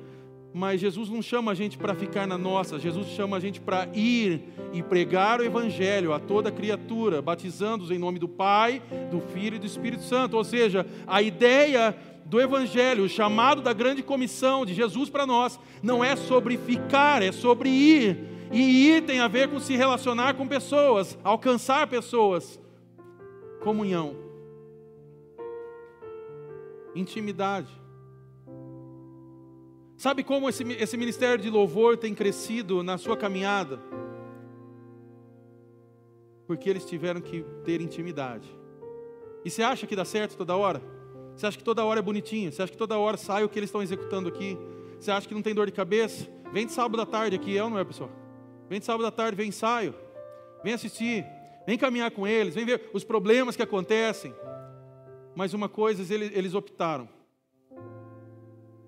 Mas Jesus não chama a gente para ficar na nossa, Jesus chama a gente para ir e pregar o Evangelho a toda criatura, batizando-os em nome do Pai, do Filho e do Espírito Santo. Ou seja, a ideia do Evangelho, o chamado da grande comissão de Jesus para nós, não é sobre ficar, é sobre ir. E ir tem a ver com se relacionar com pessoas, alcançar pessoas comunhão, intimidade. Sabe como esse, esse ministério de louvor tem crescido na sua caminhada? Porque eles tiveram que ter intimidade. E você acha que dá certo toda hora? Você acha que toda hora é bonitinho? Você acha que toda hora sai o que eles estão executando aqui? Você acha que não tem dor de cabeça? Vem de sábado à tarde aqui, é ou não é, pessoal? Vem de sábado à tarde, vem ensaio. Vem assistir. Vem caminhar com eles, vem ver os problemas que acontecem. Mas uma coisa eles, eles optaram.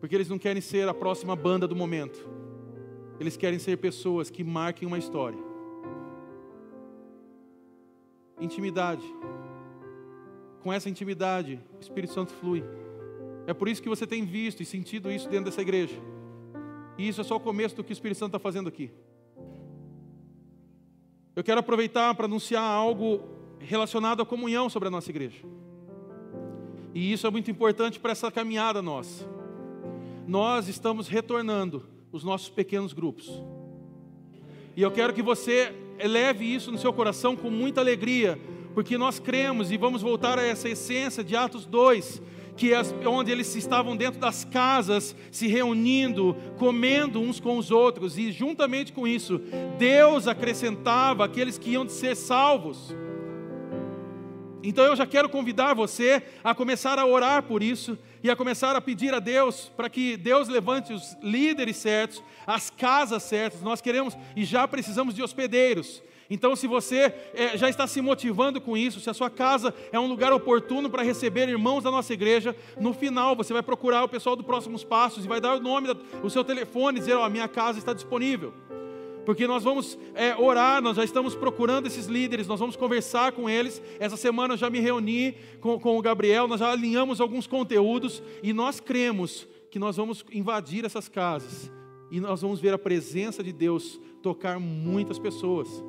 Porque eles não querem ser a próxima banda do momento. Eles querem ser pessoas que marquem uma história. Intimidade. Com essa intimidade, o Espírito Santo flui. É por isso que você tem visto e sentido isso dentro dessa igreja. E isso é só o começo do que o Espírito Santo está fazendo aqui. Eu quero aproveitar para anunciar algo relacionado à comunhão sobre a nossa igreja. E isso é muito importante para essa caminhada nossa. Nós estamos retornando os nossos pequenos grupos. E eu quero que você eleve isso no seu coração com muita alegria, porque nós cremos e vamos voltar a essa essência de Atos 2, que é onde eles estavam dentro das casas, se reunindo, comendo uns com os outros, e juntamente com isso, Deus acrescentava aqueles que iam ser salvos. Então eu já quero convidar você a começar a orar por isso e a começar a pedir a Deus para que Deus levante os líderes certos, as casas certas. Nós queremos e já precisamos de hospedeiros. Então, se você é, já está se motivando com isso, se a sua casa é um lugar oportuno para receber irmãos da nossa igreja, no final você vai procurar o pessoal do Próximos Passos e vai dar o nome, o seu telefone dizer: Ó, oh, minha casa está disponível. Porque nós vamos é, orar, nós já estamos procurando esses líderes, nós vamos conversar com eles. Essa semana eu já me reuni com, com o Gabriel, nós já alinhamos alguns conteúdos e nós cremos que nós vamos invadir essas casas e nós vamos ver a presença de Deus tocar muitas pessoas.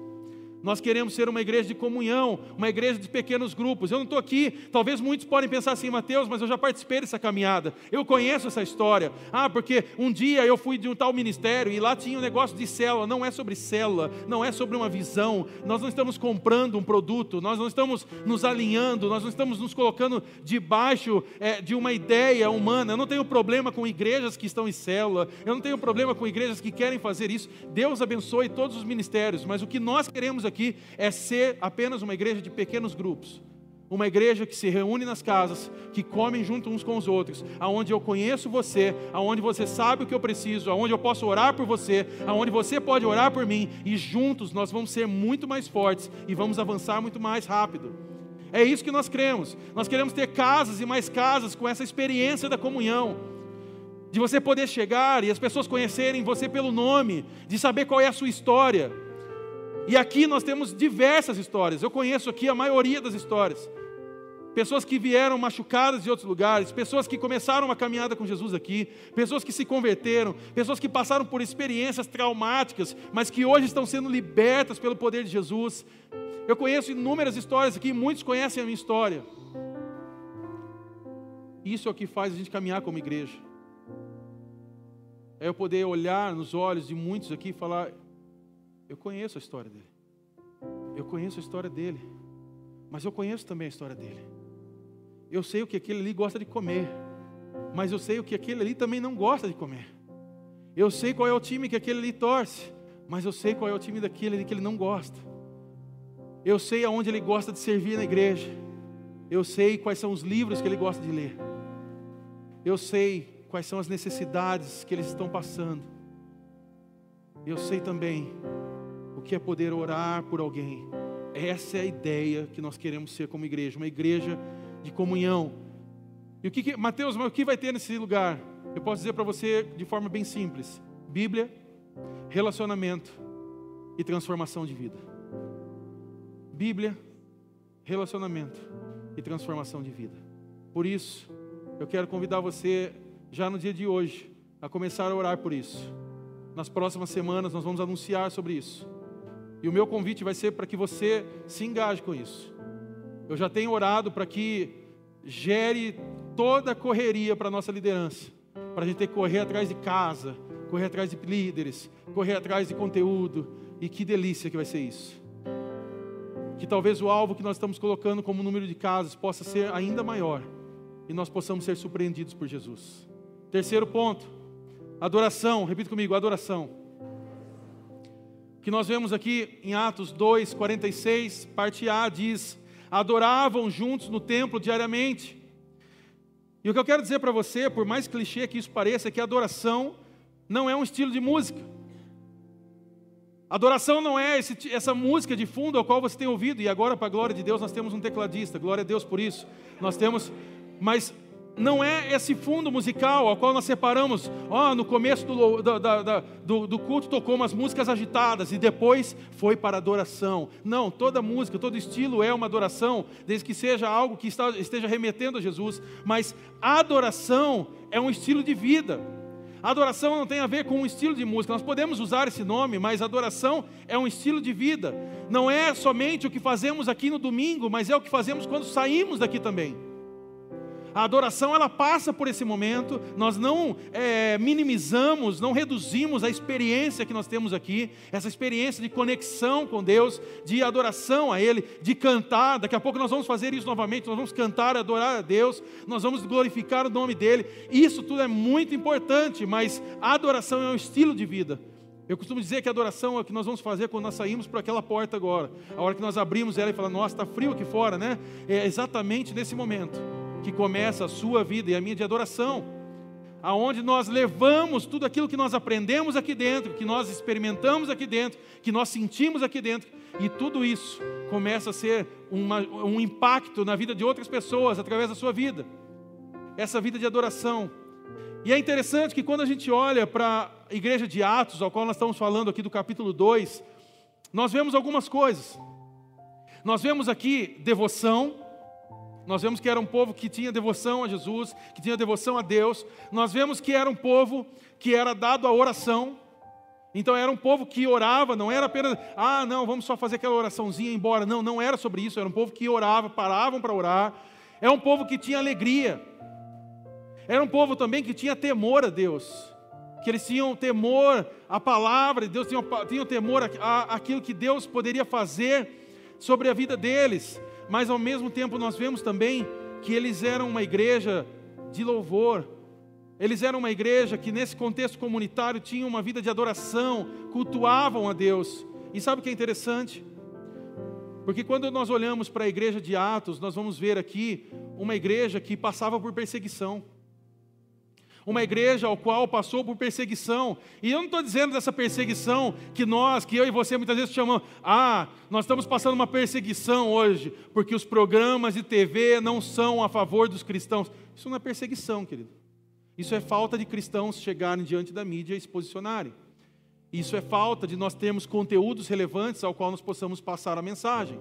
Nós queremos ser uma igreja de comunhão, uma igreja de pequenos grupos. Eu não estou aqui, talvez muitos podem pensar assim, Mateus, mas eu já participei dessa caminhada, eu conheço essa história. Ah, porque um dia eu fui de um tal ministério e lá tinha um negócio de célula. Não é sobre célula, não é sobre uma visão. Nós não estamos comprando um produto, nós não estamos nos alinhando, nós não estamos nos colocando debaixo é, de uma ideia humana. Eu não tenho problema com igrejas que estão em célula, eu não tenho problema com igrejas que querem fazer isso. Deus abençoe todos os ministérios, mas o que nós queremos aqui aqui é ser apenas uma igreja de pequenos grupos. Uma igreja que se reúne nas casas, que comem junto uns com os outros, aonde eu conheço você, aonde você sabe o que eu preciso, aonde eu posso orar por você, aonde você pode orar por mim, e juntos nós vamos ser muito mais fortes e vamos avançar muito mais rápido. É isso que nós cremos. Nós queremos ter casas e mais casas com essa experiência da comunhão. De você poder chegar e as pessoas conhecerem você pelo nome, de saber qual é a sua história. E aqui nós temos diversas histórias. Eu conheço aqui a maioria das histórias pessoas que vieram machucadas de outros lugares, pessoas que começaram uma caminhada com Jesus aqui, pessoas que se converteram, pessoas que passaram por experiências traumáticas, mas que hoje estão sendo libertas pelo poder de Jesus. Eu conheço inúmeras histórias aqui, muitos conhecem a minha história. Isso é o que faz a gente caminhar como igreja. É eu poder olhar nos olhos de muitos aqui e falar: Eu conheço a história dele. Eu conheço a história dele. Mas eu conheço também a história dele. Eu sei o que aquele ali gosta de comer, mas eu sei o que aquele ali também não gosta de comer. Eu sei qual é o time que aquele ali torce, mas eu sei qual é o time daquele ali que ele não gosta. Eu sei aonde ele gosta de servir na igreja. Eu sei quais são os livros que ele gosta de ler. Eu sei quais são as necessidades que eles estão passando. Eu sei também que é poder orar por alguém. Essa é a ideia que nós queremos ser como igreja, uma igreja de comunhão. E o que, que Mateus, mas o que vai ter nesse lugar? Eu posso dizer para você de forma bem simples: Bíblia, relacionamento e transformação de vida. Bíblia, relacionamento e transformação de vida. Por isso, eu quero convidar você já no dia de hoje a começar a orar por isso. Nas próximas semanas nós vamos anunciar sobre isso. E o meu convite vai ser para que você se engaje com isso. Eu já tenho orado para que gere toda a correria para a nossa liderança, para a gente ter que correr atrás de casa, correr atrás de líderes, correr atrás de conteúdo, e que delícia que vai ser isso. Que talvez o alvo que nós estamos colocando como número de casas possa ser ainda maior e nós possamos ser surpreendidos por Jesus. Terceiro ponto, adoração, repita comigo, adoração. Que nós vemos aqui em Atos 2, 46, parte A, diz: adoravam juntos no templo diariamente. E o que eu quero dizer para você, por mais clichê que isso pareça, é que adoração não é um estilo de música. Adoração não é esse, essa música de fundo ao qual você tem ouvido, e agora, para a glória de Deus, nós temos um tecladista, glória a Deus por isso. Nós temos, mas não é esse fundo musical ao qual nós separamos. Oh, no começo do, do, do, culto tocou umas músicas agitadas e depois foi para adoração. Não, toda música, todo estilo é uma adoração, desde que seja algo que está, esteja remetendo a Jesus. Mas adoração é um estilo de vida. Adoração não tem a ver com um estilo de música. Nós podemos usar esse nome, mas adoração é um estilo de vida. Não é somente o que fazemos aqui no domingo, mas é o que fazemos quando saímos daqui também. A adoração ela passa por esse momento. Nós não é, minimizamos, não reduzimos a experiência que nós temos aqui, essa experiência de conexão com Deus, de adoração a Ele, de cantar. Daqui a pouco nós vamos fazer isso novamente. Nós vamos cantar, adorar a Deus. Nós vamos glorificar o nome dele. Isso tudo é muito importante, mas a adoração é um estilo de vida. Eu costumo dizer que a adoração é o que nós vamos fazer quando nós saímos por aquela porta agora. A hora que nós abrimos ela e falamos, nossa, está frio aqui fora, né? É exatamente nesse momento que começa a sua vida e a minha de adoração, aonde nós levamos tudo aquilo que nós aprendemos aqui dentro, que nós experimentamos aqui dentro, que nós sentimos aqui dentro, e tudo isso começa a ser uma, um impacto na vida de outras pessoas através da sua vida, essa vida de adoração. E é interessante que quando a gente olha para a igreja de Atos, ao qual nós estamos falando aqui do capítulo 2, nós vemos algumas coisas. Nós vemos aqui devoção, nós vemos que era um povo que tinha devoção a Jesus, que tinha devoção a Deus. Nós vemos que era um povo que era dado à oração. Então era um povo que orava, não era apenas, ah, não, vamos só fazer aquela oraçãozinha e ir embora. Não, não era sobre isso. Era um povo que orava, paravam para orar. Era um povo que tinha alegria. Era um povo também que tinha temor a Deus. Que eles tinham temor à palavra de Deus, tinham, tinham temor àquilo que Deus poderia fazer sobre a vida deles mas ao mesmo tempo nós vemos também que eles eram uma igreja de louvor, eles eram uma igreja que, nesse contexto comunitário, tinham uma vida de adoração, cultuavam a Deus. E sabe o que é interessante? Porque quando nós olhamos para a igreja de Atos, nós vamos ver aqui uma igreja que passava por perseguição, uma igreja ao qual passou por perseguição. E eu não estou dizendo dessa perseguição que nós, que eu e você muitas vezes chamamos, ah, nós estamos passando uma perseguição hoje, porque os programas de TV não são a favor dos cristãos. Isso não é perseguição, querido. Isso é falta de cristãos chegarem diante da mídia e se posicionarem. Isso é falta de nós termos conteúdos relevantes ao qual nós possamos passar a mensagem.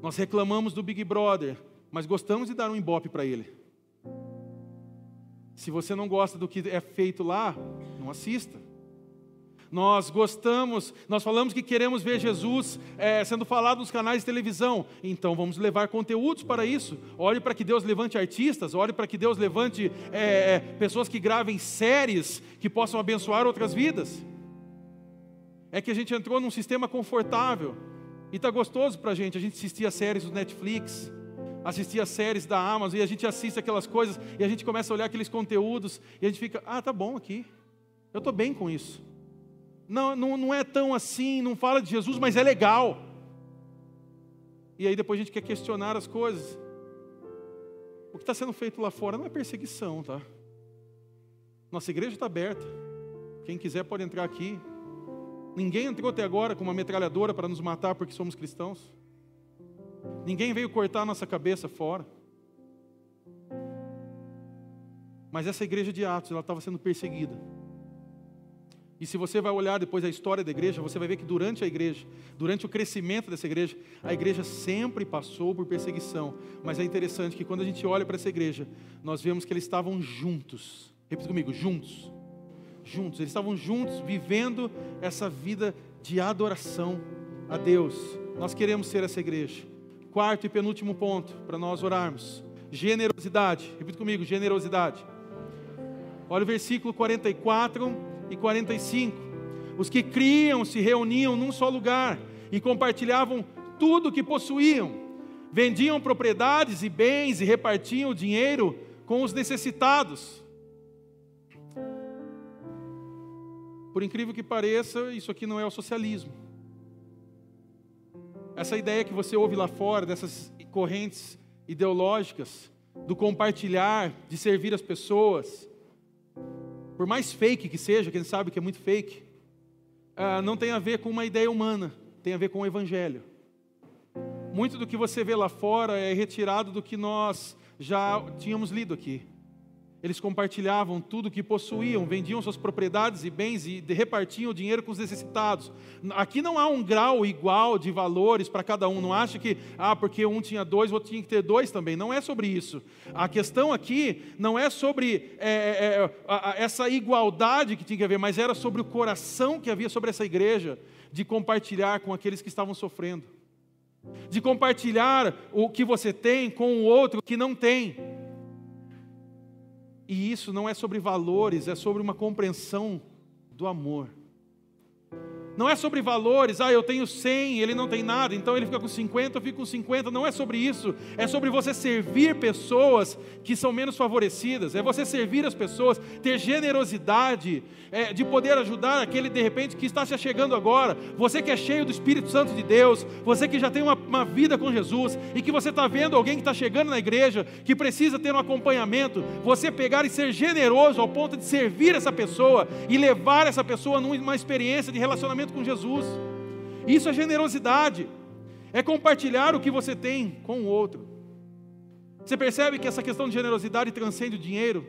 Nós reclamamos do Big Brother, mas gostamos de dar um embope para ele. Se você não gosta do que é feito lá, não assista. Nós gostamos, nós falamos que queremos ver Jesus é, sendo falado nos canais de televisão, então vamos levar conteúdos para isso. Olhe para que Deus levante artistas, olhe para que Deus levante é, pessoas que gravem séries que possam abençoar outras vidas. É que a gente entrou num sistema confortável e está gostoso para a gente. A gente assistia séries do Netflix, assistia séries da Amazon e a gente assiste aquelas coisas e a gente começa a olhar aqueles conteúdos e a gente fica, ah, tá bom aqui, eu estou bem com isso. Não, não, não é tão assim, não fala de Jesus, mas é legal. E aí depois a gente quer questionar as coisas. O que está sendo feito lá fora não é perseguição, tá? Nossa igreja está aberta. Quem quiser pode entrar aqui. Ninguém entrou até agora com uma metralhadora para nos matar porque somos cristãos. Ninguém veio cortar nossa cabeça fora. Mas essa igreja de Atos, ela estava sendo perseguida. E se você vai olhar depois a história da igreja, você vai ver que durante a igreja, durante o crescimento dessa igreja, a igreja sempre passou por perseguição. Mas é interessante que quando a gente olha para essa igreja, nós vemos que eles estavam juntos. Repita comigo, juntos. Juntos, eles estavam juntos, vivendo essa vida de adoração a Deus. Nós queremos ser essa igreja. Quarto e penúltimo ponto para nós orarmos: generosidade. Repita comigo: generosidade. Olha o versículo 44 e 45. Os que criam se reuniam num só lugar e compartilhavam tudo o que possuíam. Vendiam propriedades e bens e repartiam o dinheiro com os necessitados. Por incrível que pareça, isso aqui não é o socialismo. Essa ideia que você ouve lá fora, dessas correntes ideológicas, do compartilhar, de servir as pessoas, por mais fake que seja, quem sabe que é muito fake, ah, não tem a ver com uma ideia humana, tem a ver com o Evangelho. Muito do que você vê lá fora é retirado do que nós já tínhamos lido aqui. Eles compartilhavam tudo que possuíam, vendiam suas propriedades e bens e repartiam o dinheiro com os necessitados. Aqui não há um grau igual de valores para cada um. Não acha que, ah, porque um tinha dois, o outro tinha que ter dois também. Não é sobre isso. A questão aqui não é sobre é, é, é essa igualdade que tinha que haver, mas era sobre o coração que havia sobre essa igreja de compartilhar com aqueles que estavam sofrendo, de compartilhar o que você tem com o outro que não tem. E isso não é sobre valores, é sobre uma compreensão do amor. Não é sobre valores, ah, eu tenho 100, ele não tem nada, então ele fica com 50, eu fico com 50. Não é sobre isso. É sobre você servir pessoas que são menos favorecidas. É você servir as pessoas, ter generosidade, é, de poder ajudar aquele de repente que está se chegando agora. Você que é cheio do Espírito Santo de Deus, você que já tem uma, uma vida com Jesus e que você está vendo alguém que está chegando na igreja, que precisa ter um acompanhamento. Você pegar e ser generoso ao ponto de servir essa pessoa e levar essa pessoa numa experiência de relacionamento relacionamento com Jesus. Isso é generosidade, é compartilhar o que você tem com o outro. Você percebe que essa questão de generosidade transcende o dinheiro?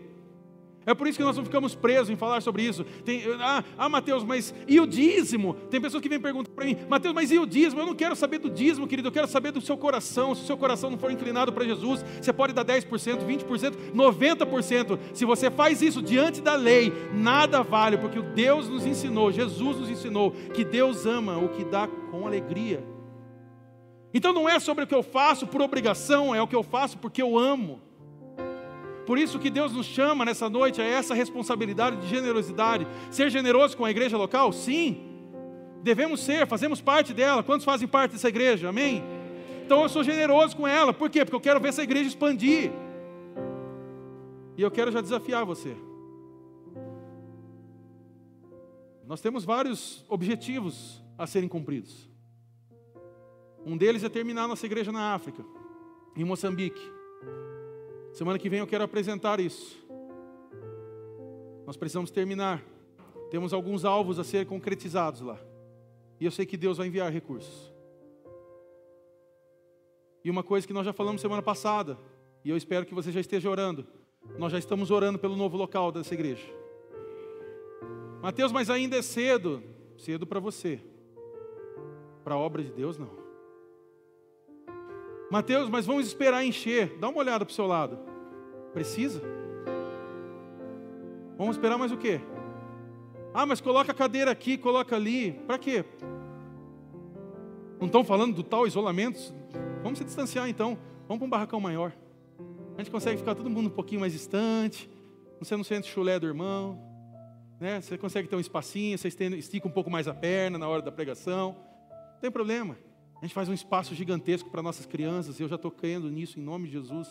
É por isso que nós não ficamos presos em falar sobre isso. Tem, ah, ah, Mateus, mas e o dízimo? Tem pessoas que vêm perguntar para mim, Mateus, mas e o dízimo? Eu não quero saber do dízimo, querido, eu quero saber do seu coração. Se o seu coração não for inclinado para Jesus, você pode dar 10%, 20%, 90%. Se você faz isso diante da lei, nada vale, porque Deus nos ensinou, Jesus nos ensinou, que Deus ama o que dá com alegria. Então não é sobre o que eu faço por obrigação, é o que eu faço porque eu amo. Por isso que Deus nos chama nessa noite a essa responsabilidade de generosidade. Ser generoso com a igreja local? Sim. Devemos ser, fazemos parte dela. Quantos fazem parte dessa igreja? Amém? Então eu sou generoso com ela. Por quê? Porque eu quero ver essa igreja expandir. E eu quero já desafiar você. Nós temos vários objetivos a serem cumpridos. Um deles é terminar nossa igreja na África, em Moçambique. Semana que vem eu quero apresentar isso. Nós precisamos terminar. Temos alguns alvos a ser concretizados lá. E eu sei que Deus vai enviar recursos. E uma coisa que nós já falamos semana passada, e eu espero que você já esteja orando. Nós já estamos orando pelo novo local dessa igreja. Mateus, mas ainda é cedo. Cedo para você. Para a obra de Deus, não. Mateus, mas vamos esperar encher. Dá uma olhada para o seu lado. Precisa? Vamos esperar mais o quê? Ah, mas coloca a cadeira aqui, coloca ali. Para quê? Não estão falando do tal isolamento? Vamos se distanciar então. Vamos para um barracão maior. A gente consegue ficar todo mundo um pouquinho mais distante. Você não sente chulé do irmão. Né? Você consegue ter um espacinho, você estica um pouco mais a perna na hora da pregação. Não tem problema. A gente faz um espaço gigantesco para nossas crianças. Eu já estou crendo nisso em nome de Jesus.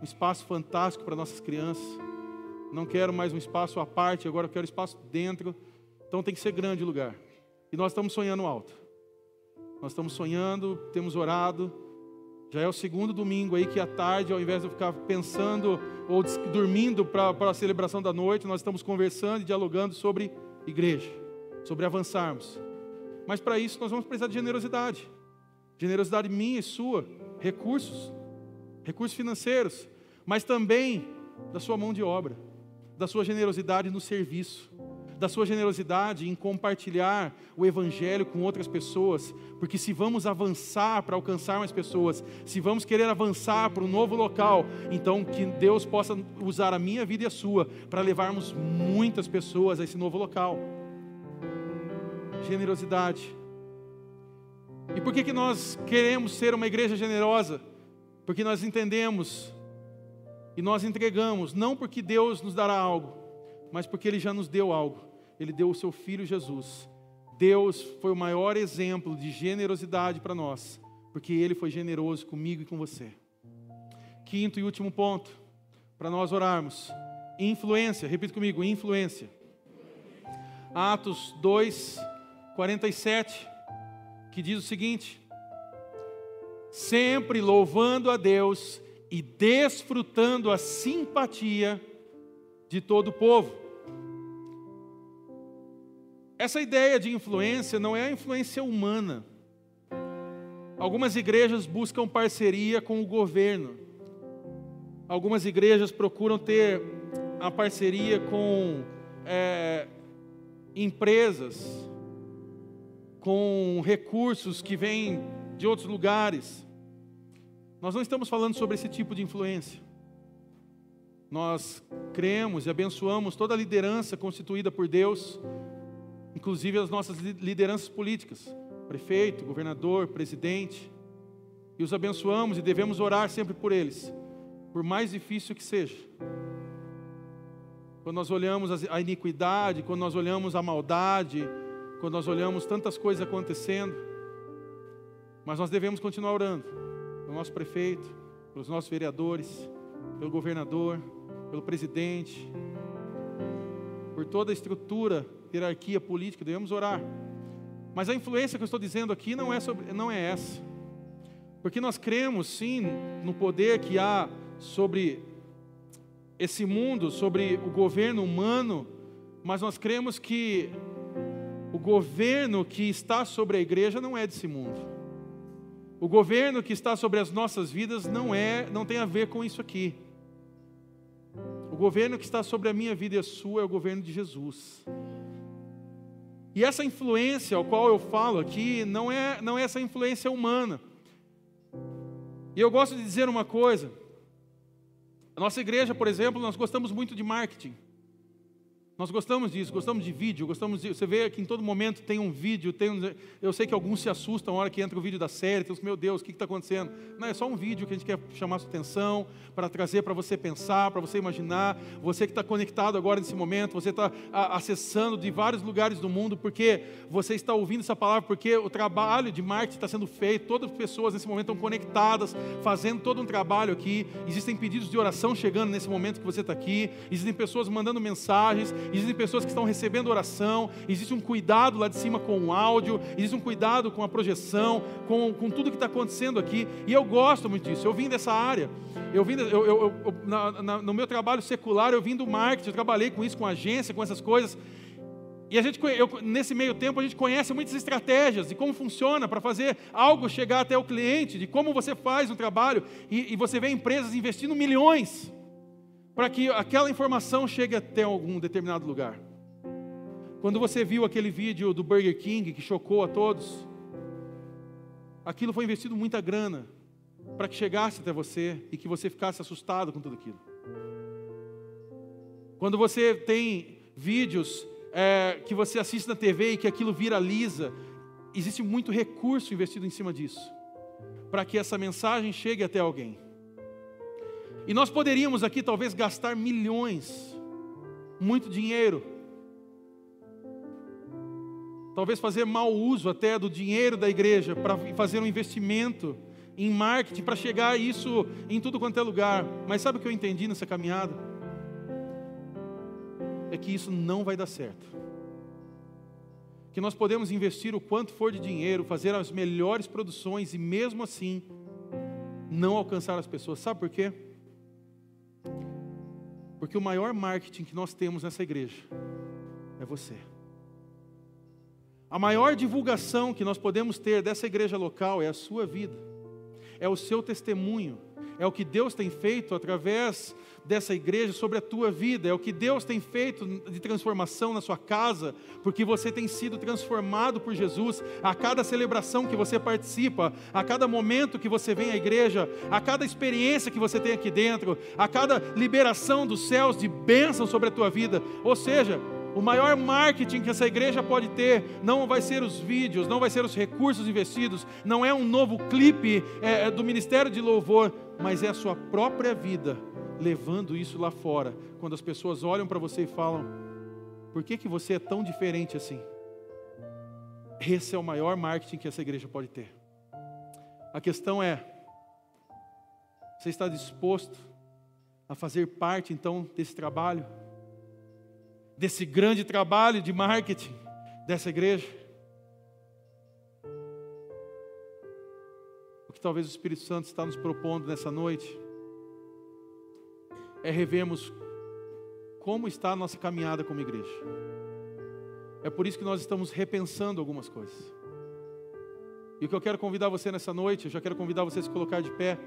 Um espaço fantástico para nossas crianças. Não quero mais um espaço à parte, agora eu quero espaço dentro. Então tem que ser grande lugar. E nós estamos sonhando alto. Nós estamos sonhando, temos orado. Já é o segundo domingo aí que à tarde, ao invés de eu ficar pensando ou dormindo para a celebração da noite, nós estamos conversando e dialogando sobre igreja, sobre avançarmos. Mas para isso nós vamos precisar de generosidade. Generosidade minha e sua, recursos, recursos financeiros, mas também da sua mão de obra da sua generosidade no serviço, da sua generosidade em compartilhar o Evangelho com outras pessoas, porque se vamos avançar para alcançar mais pessoas, se vamos querer avançar para um novo local, então que Deus possa usar a minha vida e a sua para levarmos muitas pessoas a esse novo local. Generosidade. E por que, que nós queremos ser uma igreja generosa? Porque nós entendemos e nós entregamos, não porque Deus nos dará algo, mas porque Ele já nos deu algo. Ele deu o seu Filho Jesus. Deus foi o maior exemplo de generosidade para nós, porque Ele foi generoso comigo e com você. Quinto e último ponto, para nós orarmos: influência, repita comigo, influência. Atos 2, 47, que diz o seguinte: sempre louvando a Deus e desfrutando a simpatia de todo o povo. Essa ideia de influência não é a influência humana. Algumas igrejas buscam parceria com o governo. Algumas igrejas procuram ter a parceria com é, empresas, com recursos que vêm de outros lugares. Nós não estamos falando sobre esse tipo de influência. Nós cremos e abençoamos toda a liderança constituída por Deus, inclusive as nossas lideranças políticas, prefeito, governador, presidente, e os abençoamos e devemos orar sempre por eles, por mais difícil que seja. Quando nós olhamos a iniquidade, quando nós olhamos a maldade, quando nós olhamos tantas coisas acontecendo, mas nós devemos continuar orando pelo nosso prefeito, pelos nossos vereadores, pelo governador, pelo presidente, por toda a estrutura, hierarquia política, devemos orar. Mas a influência que eu estou dizendo aqui não é, sobre, não é essa. Porque nós cremos sim no poder que há sobre esse mundo, sobre o governo humano, mas nós cremos que o governo que está sobre a igreja não é desse mundo. O governo que está sobre as nossas vidas não é, não tem a ver com isso aqui. O governo que está sobre a minha vida e a sua é o governo de Jesus. E essa influência ao qual eu falo aqui não é, não é essa influência humana. E eu gosto de dizer uma coisa. A nossa igreja, por exemplo, nós gostamos muito de marketing. Nós gostamos disso, gostamos de vídeo, gostamos de, você vê que em todo momento tem um vídeo, tem um, eu sei que alguns se assustam na hora que entra o vídeo da série, então, meu Deus, o que está acontecendo? Não, é só um vídeo que a gente quer chamar sua atenção, para trazer para você pensar, para você imaginar, você que está conectado agora nesse momento, você está acessando de vários lugares do mundo, porque você está ouvindo essa palavra, porque o trabalho de marketing está sendo feito, todas as pessoas nesse momento estão conectadas, fazendo todo um trabalho aqui, existem pedidos de oração chegando nesse momento que você está aqui, existem pessoas mandando mensagens, existem pessoas que estão recebendo oração, existe um cuidado lá de cima com o áudio, existe um cuidado com a projeção, com, com tudo que está acontecendo aqui, e eu gosto muito disso. Eu vim dessa área, eu vim, eu, eu, eu na, na, no meu trabalho secular, eu vim do marketing, eu trabalhei com isso, com agência, com essas coisas. E a gente, eu, nesse meio tempo, a gente conhece muitas estratégias de como funciona para fazer algo chegar até o cliente, de como você faz um trabalho, e, e você vê empresas investindo milhões para que aquela informação chegue até algum determinado lugar. Quando você viu aquele vídeo do Burger King que chocou a todos, aquilo foi investido muita grana para que chegasse até você e que você ficasse assustado com tudo aquilo. Quando você tem vídeos é, que você assiste na TV e que aquilo viraliza, existe muito recurso investido em cima disso, para que essa mensagem chegue até alguém. E nós poderíamos aqui talvez gastar milhões, muito dinheiro, talvez fazer mau uso até do dinheiro da igreja para fazer um investimento em marketing para chegar isso em tudo quanto é lugar. Mas sabe o que eu entendi nessa caminhada? é que isso não vai dar certo. Que nós podemos investir o quanto for de dinheiro, fazer as melhores produções e mesmo assim não alcançar as pessoas. Sabe por quê? Porque o maior marketing que nós temos nessa igreja é você. A maior divulgação que nós podemos ter dessa igreja local é a sua vida, é o seu testemunho, é o que Deus tem feito através dessa igreja sobre a tua vida, é o que Deus tem feito de transformação na sua casa, porque você tem sido transformado por Jesus a cada celebração que você participa, a cada momento que você vem à igreja, a cada experiência que você tem aqui dentro, a cada liberação dos céus de bênção sobre a tua vida. Ou seja, o maior marketing que essa igreja pode ter não vai ser os vídeos, não vai ser os recursos investidos, não é um novo clipe é, do Ministério de Louvor, mas é a sua própria vida levando isso lá fora. Quando as pessoas olham para você e falam: por que, que você é tão diferente assim? Esse é o maior marketing que essa igreja pode ter. A questão é: você está disposto a fazer parte então desse trabalho? Desse grande trabalho de marketing dessa igreja? O que talvez o Espírito Santo está nos propondo nessa noite é revermos como está a nossa caminhada como igreja. É por isso que nós estamos repensando algumas coisas. E o que eu quero convidar você nessa noite, eu já quero convidar você a se colocar de pé,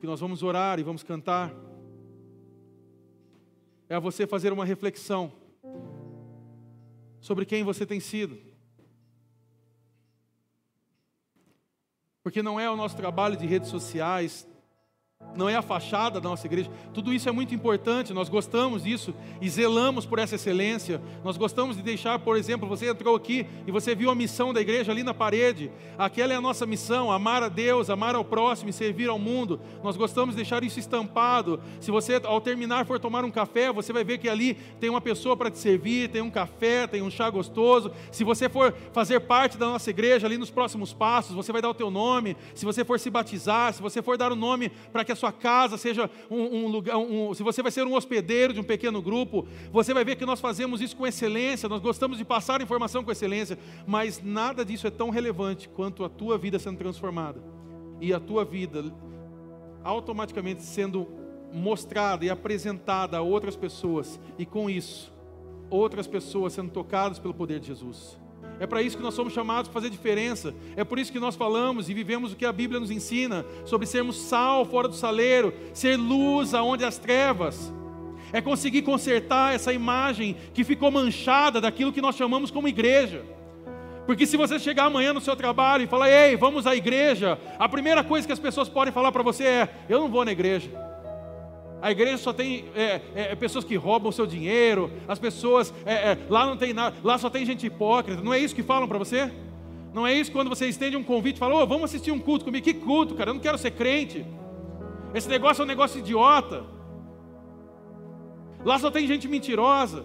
que nós vamos orar e vamos cantar. É a você fazer uma reflexão sobre quem você tem sido. Porque não é o nosso trabalho de redes sociais, não é a fachada da nossa igreja. Tudo isso é muito importante, nós gostamos disso e zelamos por essa excelência. Nós gostamos de deixar, por exemplo, você entrou aqui e você viu a missão da igreja ali na parede. Aquela é a nossa missão: amar a Deus, amar ao próximo e servir ao mundo. Nós gostamos de deixar isso estampado. Se você, ao terminar, for tomar um café, você vai ver que ali tem uma pessoa para te servir, tem um café, tem um chá gostoso. Se você for fazer parte da nossa igreja ali nos próximos passos, você vai dar o teu nome. Se você for se batizar, se você for dar o nome para que a sua casa seja um, um lugar, um, se você vai ser um hospedeiro de um pequeno grupo, você vai ver que nós fazemos isso com excelência, nós gostamos de passar informação com excelência, mas nada disso é tão relevante quanto a tua vida sendo transformada e a tua vida automaticamente sendo mostrada e apresentada a outras pessoas, e com isso, outras pessoas sendo tocadas pelo poder de Jesus. É para isso que nós somos chamados para fazer diferença. É por isso que nós falamos e vivemos o que a Bíblia nos ensina sobre sermos sal fora do saleiro, ser luz aonde as trevas. É conseguir consertar essa imagem que ficou manchada daquilo que nós chamamos como igreja. Porque se você chegar amanhã no seu trabalho e falar, ei, vamos à igreja, a primeira coisa que as pessoas podem falar para você é: eu não vou na igreja. A igreja só tem é, é, é, pessoas que roubam o seu dinheiro, as pessoas, é, é, lá não tem nada, lá só tem gente hipócrita. Não é isso que falam para você? Não é isso quando você estende um convite fala, oh, vamos assistir um culto comigo. Que culto, cara? Eu não quero ser crente. Esse negócio é um negócio idiota. Lá só tem gente mentirosa.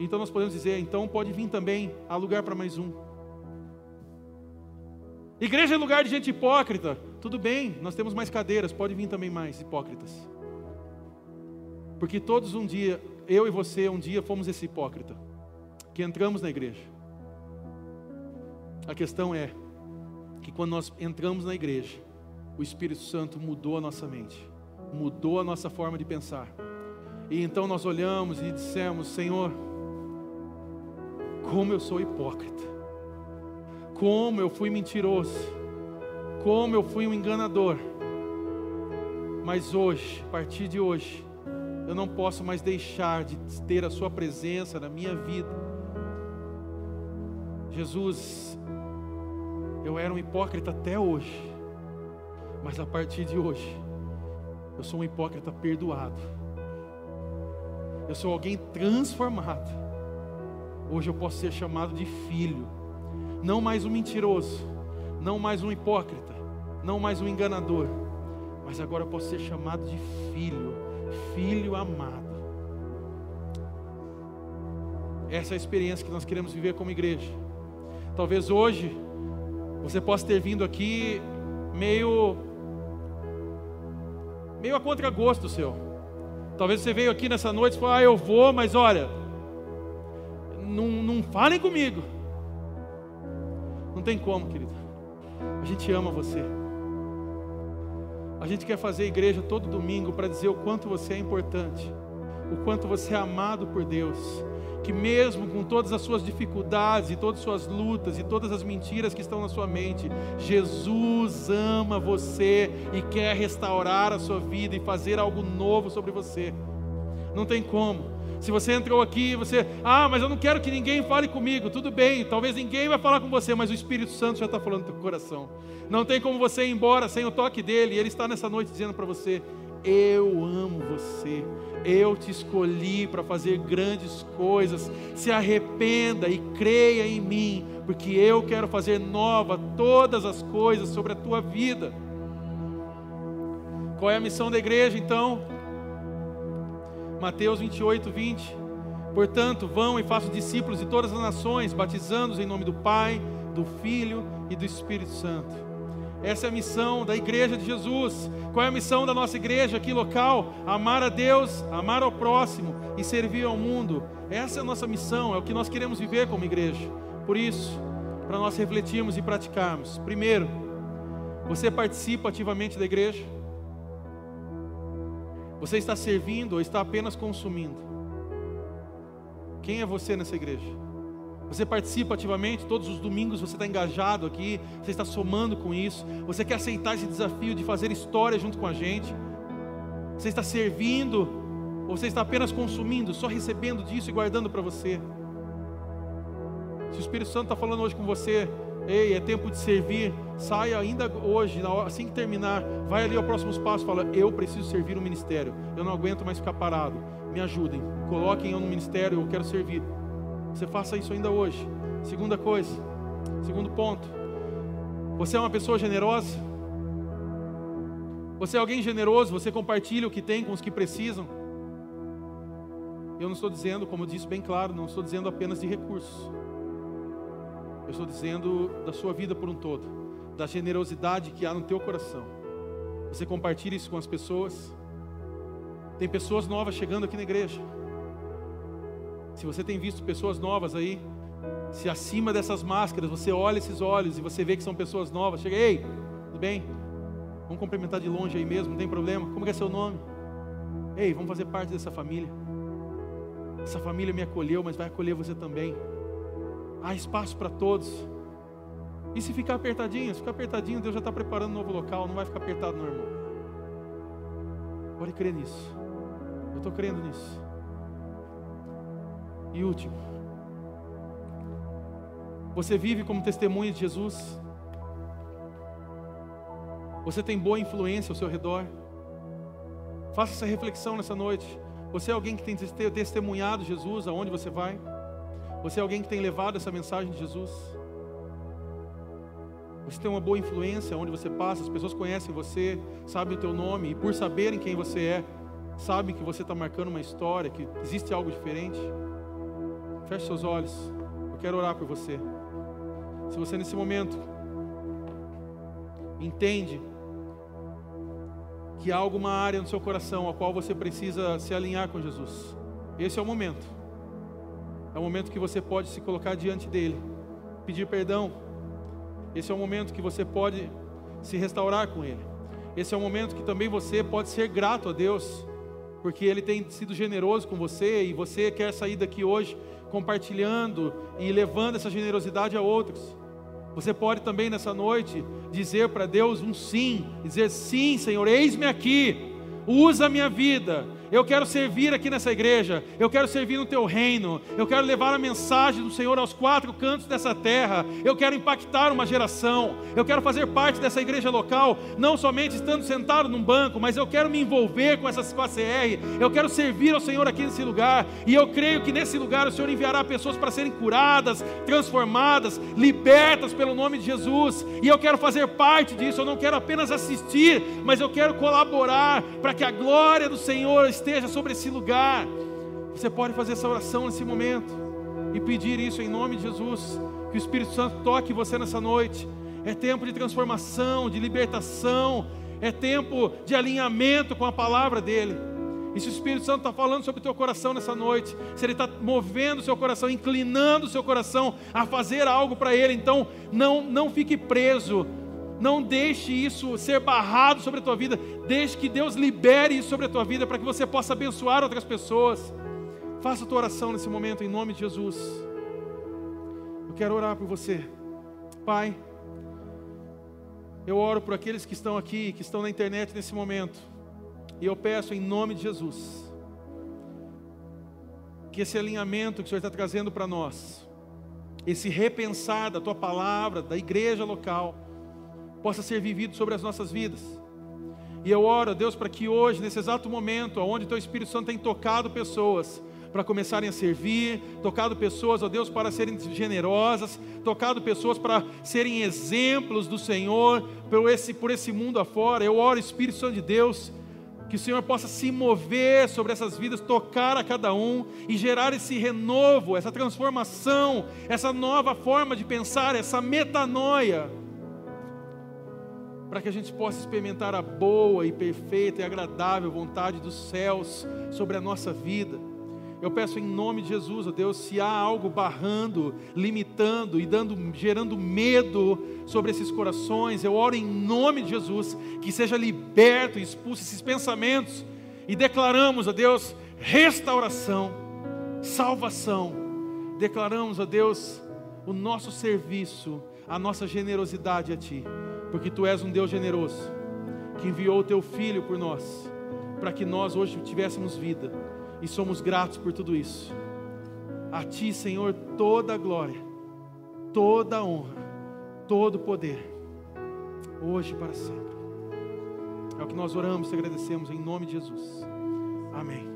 Então nós podemos dizer, então pode vir também, há lugar para mais um. Igreja é lugar de gente hipócrita. Tudo bem, nós temos mais cadeiras, pode vir também mais hipócritas. Porque todos um dia, eu e você, um dia fomos esse hipócrita, que entramos na igreja. A questão é que quando nós entramos na igreja, o Espírito Santo mudou a nossa mente, mudou a nossa forma de pensar. E então nós olhamos e dissemos: Senhor, como eu sou hipócrita, como eu fui mentiroso, como eu fui um enganador. Mas hoje, a partir de hoje, eu não posso mais deixar de ter a Sua presença na minha vida. Jesus, eu era um hipócrita até hoje, mas a partir de hoje, eu sou um hipócrita perdoado. Eu sou alguém transformado. Hoje eu posso ser chamado de filho, não mais um mentiroso, não mais um hipócrita, não mais um enganador, mas agora eu posso ser chamado de filho, filho amado. Essa é a experiência que nós queremos viver como igreja. Talvez hoje você possa ter vindo aqui meio meio a contragosto seu. Talvez você veio aqui nessa noite e falou: "Ah, eu vou, mas olha, não, não falem comigo". Não tem como, querido. A gente ama você. A gente quer fazer igreja todo domingo para dizer o quanto você é importante, o quanto você é amado por Deus, que mesmo com todas as suas dificuldades e todas as suas lutas e todas as mentiras que estão na sua mente, Jesus ama você e quer restaurar a sua vida e fazer algo novo sobre você. Não tem como. Se você entrou aqui, você, ah, mas eu não quero que ninguém fale comigo. Tudo bem, talvez ninguém vai falar com você, mas o Espírito Santo já está falando no teu coração. Não tem como você ir embora sem o toque dele. E ele está nessa noite dizendo para você: Eu amo você. Eu te escolhi para fazer grandes coisas. Se arrependa e creia em mim, porque eu quero fazer nova todas as coisas sobre a tua vida. Qual é a missão da igreja então? Mateus 28, 20. Portanto, vão e façam discípulos de todas as nações, batizando-os em nome do Pai, do Filho e do Espírito Santo. Essa é a missão da igreja de Jesus. Qual é a missão da nossa igreja aqui local? Amar a Deus, amar ao próximo e servir ao mundo. Essa é a nossa missão, é o que nós queremos viver como igreja. Por isso, para nós refletirmos e praticarmos. Primeiro, você participa ativamente da igreja? Você está servindo ou está apenas consumindo? Quem é você nessa igreja? Você participa ativamente, todos os domingos você está engajado aqui, você está somando com isso, você quer aceitar esse desafio de fazer história junto com a gente? Você está servindo ou você está apenas consumindo, só recebendo disso e guardando para você? Se o Espírito Santo está falando hoje com você, Ei, é tempo de servir. Saia ainda hoje, assim que terminar, vai ali ao próximo passo, fala: Eu preciso servir o ministério. Eu não aguento mais ficar parado. Me ajudem, coloquem eu no ministério. Eu quero servir. Você faça isso ainda hoje. Segunda coisa, segundo ponto. Você é uma pessoa generosa. Você é alguém generoso. Você compartilha o que tem com os que precisam. Eu não estou dizendo, como eu disse bem claro, não estou dizendo apenas de recursos. Eu estou dizendo da sua vida por um todo, da generosidade que há no teu coração. Você compartilha isso com as pessoas. Tem pessoas novas chegando aqui na igreja. Se você tem visto pessoas novas aí, se acima dessas máscaras você olha esses olhos e você vê que são pessoas novas, chega, ei, tudo bem? Vamos cumprimentar de longe aí mesmo, não tem problema. Como é seu nome? Ei, vamos fazer parte dessa família. Essa família me acolheu, mas vai acolher você também há espaço para todos. E se ficar apertadinho, se ficar apertadinho, Deus já está preparando um novo local, não vai ficar apertado, não, irmão. Pode crer nisso. Eu estou crendo nisso. E último, você vive como testemunha de Jesus? Você tem boa influência ao seu redor? Faça essa reflexão nessa noite. Você é alguém que tem testemunhado Jesus aonde você vai? Você é alguém que tem levado essa mensagem de Jesus? Você tem uma boa influência onde você passa, as pessoas conhecem você, sabem o teu nome, e por saberem quem você é, sabem que você está marcando uma história, que existe algo diferente. Feche seus olhos, eu quero orar por você. Se você nesse momento entende que há alguma área no seu coração a qual você precisa se alinhar com Jesus. Esse é o momento. É o momento que você pode se colocar diante dele, pedir perdão. Esse é o momento que você pode se restaurar com ele. Esse é o momento que também você pode ser grato a Deus, porque ele tem sido generoso com você e você quer sair daqui hoje compartilhando e levando essa generosidade a outros. Você pode também nessa noite dizer para Deus um sim, dizer sim, Senhor, eis-me aqui, usa a minha vida, eu quero servir aqui nessa igreja, eu quero servir no teu reino, eu quero levar a mensagem do Senhor aos quatro cantos dessa terra, eu quero impactar uma geração, eu quero fazer parte dessa igreja local, não somente estando sentado num banco, mas eu quero me envolver com essa CR, eu quero servir ao Senhor aqui nesse lugar, e eu creio que nesse lugar o Senhor enviará pessoas para serem curadas, transformadas, libertas pelo nome de Jesus, e eu quero fazer parte disso, eu não quero apenas assistir, mas eu quero colaborar para que a glória do Senhor esteja sobre esse lugar. Você pode fazer essa oração nesse momento e pedir isso em nome de Jesus. Que o Espírito Santo toque você nessa noite. É tempo de transformação, de libertação, é tempo de alinhamento com a palavra dEle. E se o Espírito Santo está falando sobre o teu coração nessa noite, se Ele está movendo o seu coração, inclinando o seu coração a fazer algo para Ele, então não, não fique preso não deixe isso ser barrado sobre a tua vida. Deixe que Deus libere isso sobre a tua vida para que você possa abençoar outras pessoas. Faça a tua oração nesse momento em nome de Jesus. Eu quero orar por você. Pai, eu oro por aqueles que estão aqui, que estão na internet nesse momento. E eu peço em nome de Jesus que esse alinhamento que o Senhor está trazendo para nós, esse repensar da tua palavra, da igreja local, possa ser vivido sobre as nossas vidas. E eu oro, Deus, para que hoje, nesse exato momento, onde Teu Espírito Santo tem tocado pessoas, para começarem a servir, tocado pessoas, ó Deus, para serem generosas, tocado pessoas para serem exemplos do Senhor por esse, por esse mundo afora. Eu oro, Espírito Santo de Deus, que o Senhor possa se mover sobre essas vidas, tocar a cada um e gerar esse renovo, essa transformação, essa nova forma de pensar, essa metanoia para que a gente possa experimentar a boa e perfeita e agradável vontade dos céus sobre a nossa vida. Eu peço em nome de Jesus, ó Deus, se há algo barrando, limitando e dando, gerando medo sobre esses corações, eu oro em nome de Jesus que seja liberto e expulso esses pensamentos e declaramos, ó Deus, restauração, salvação. Declaramos, ó Deus, o nosso serviço, a nossa generosidade a Ti porque tu és um Deus generoso, que enviou o teu filho por nós, para que nós hoje tivéssemos vida, e somos gratos por tudo isso. A ti, Senhor, toda a glória, toda a honra, todo o poder, hoje e para sempre. É o que nós oramos e agradecemos em nome de Jesus. Amém.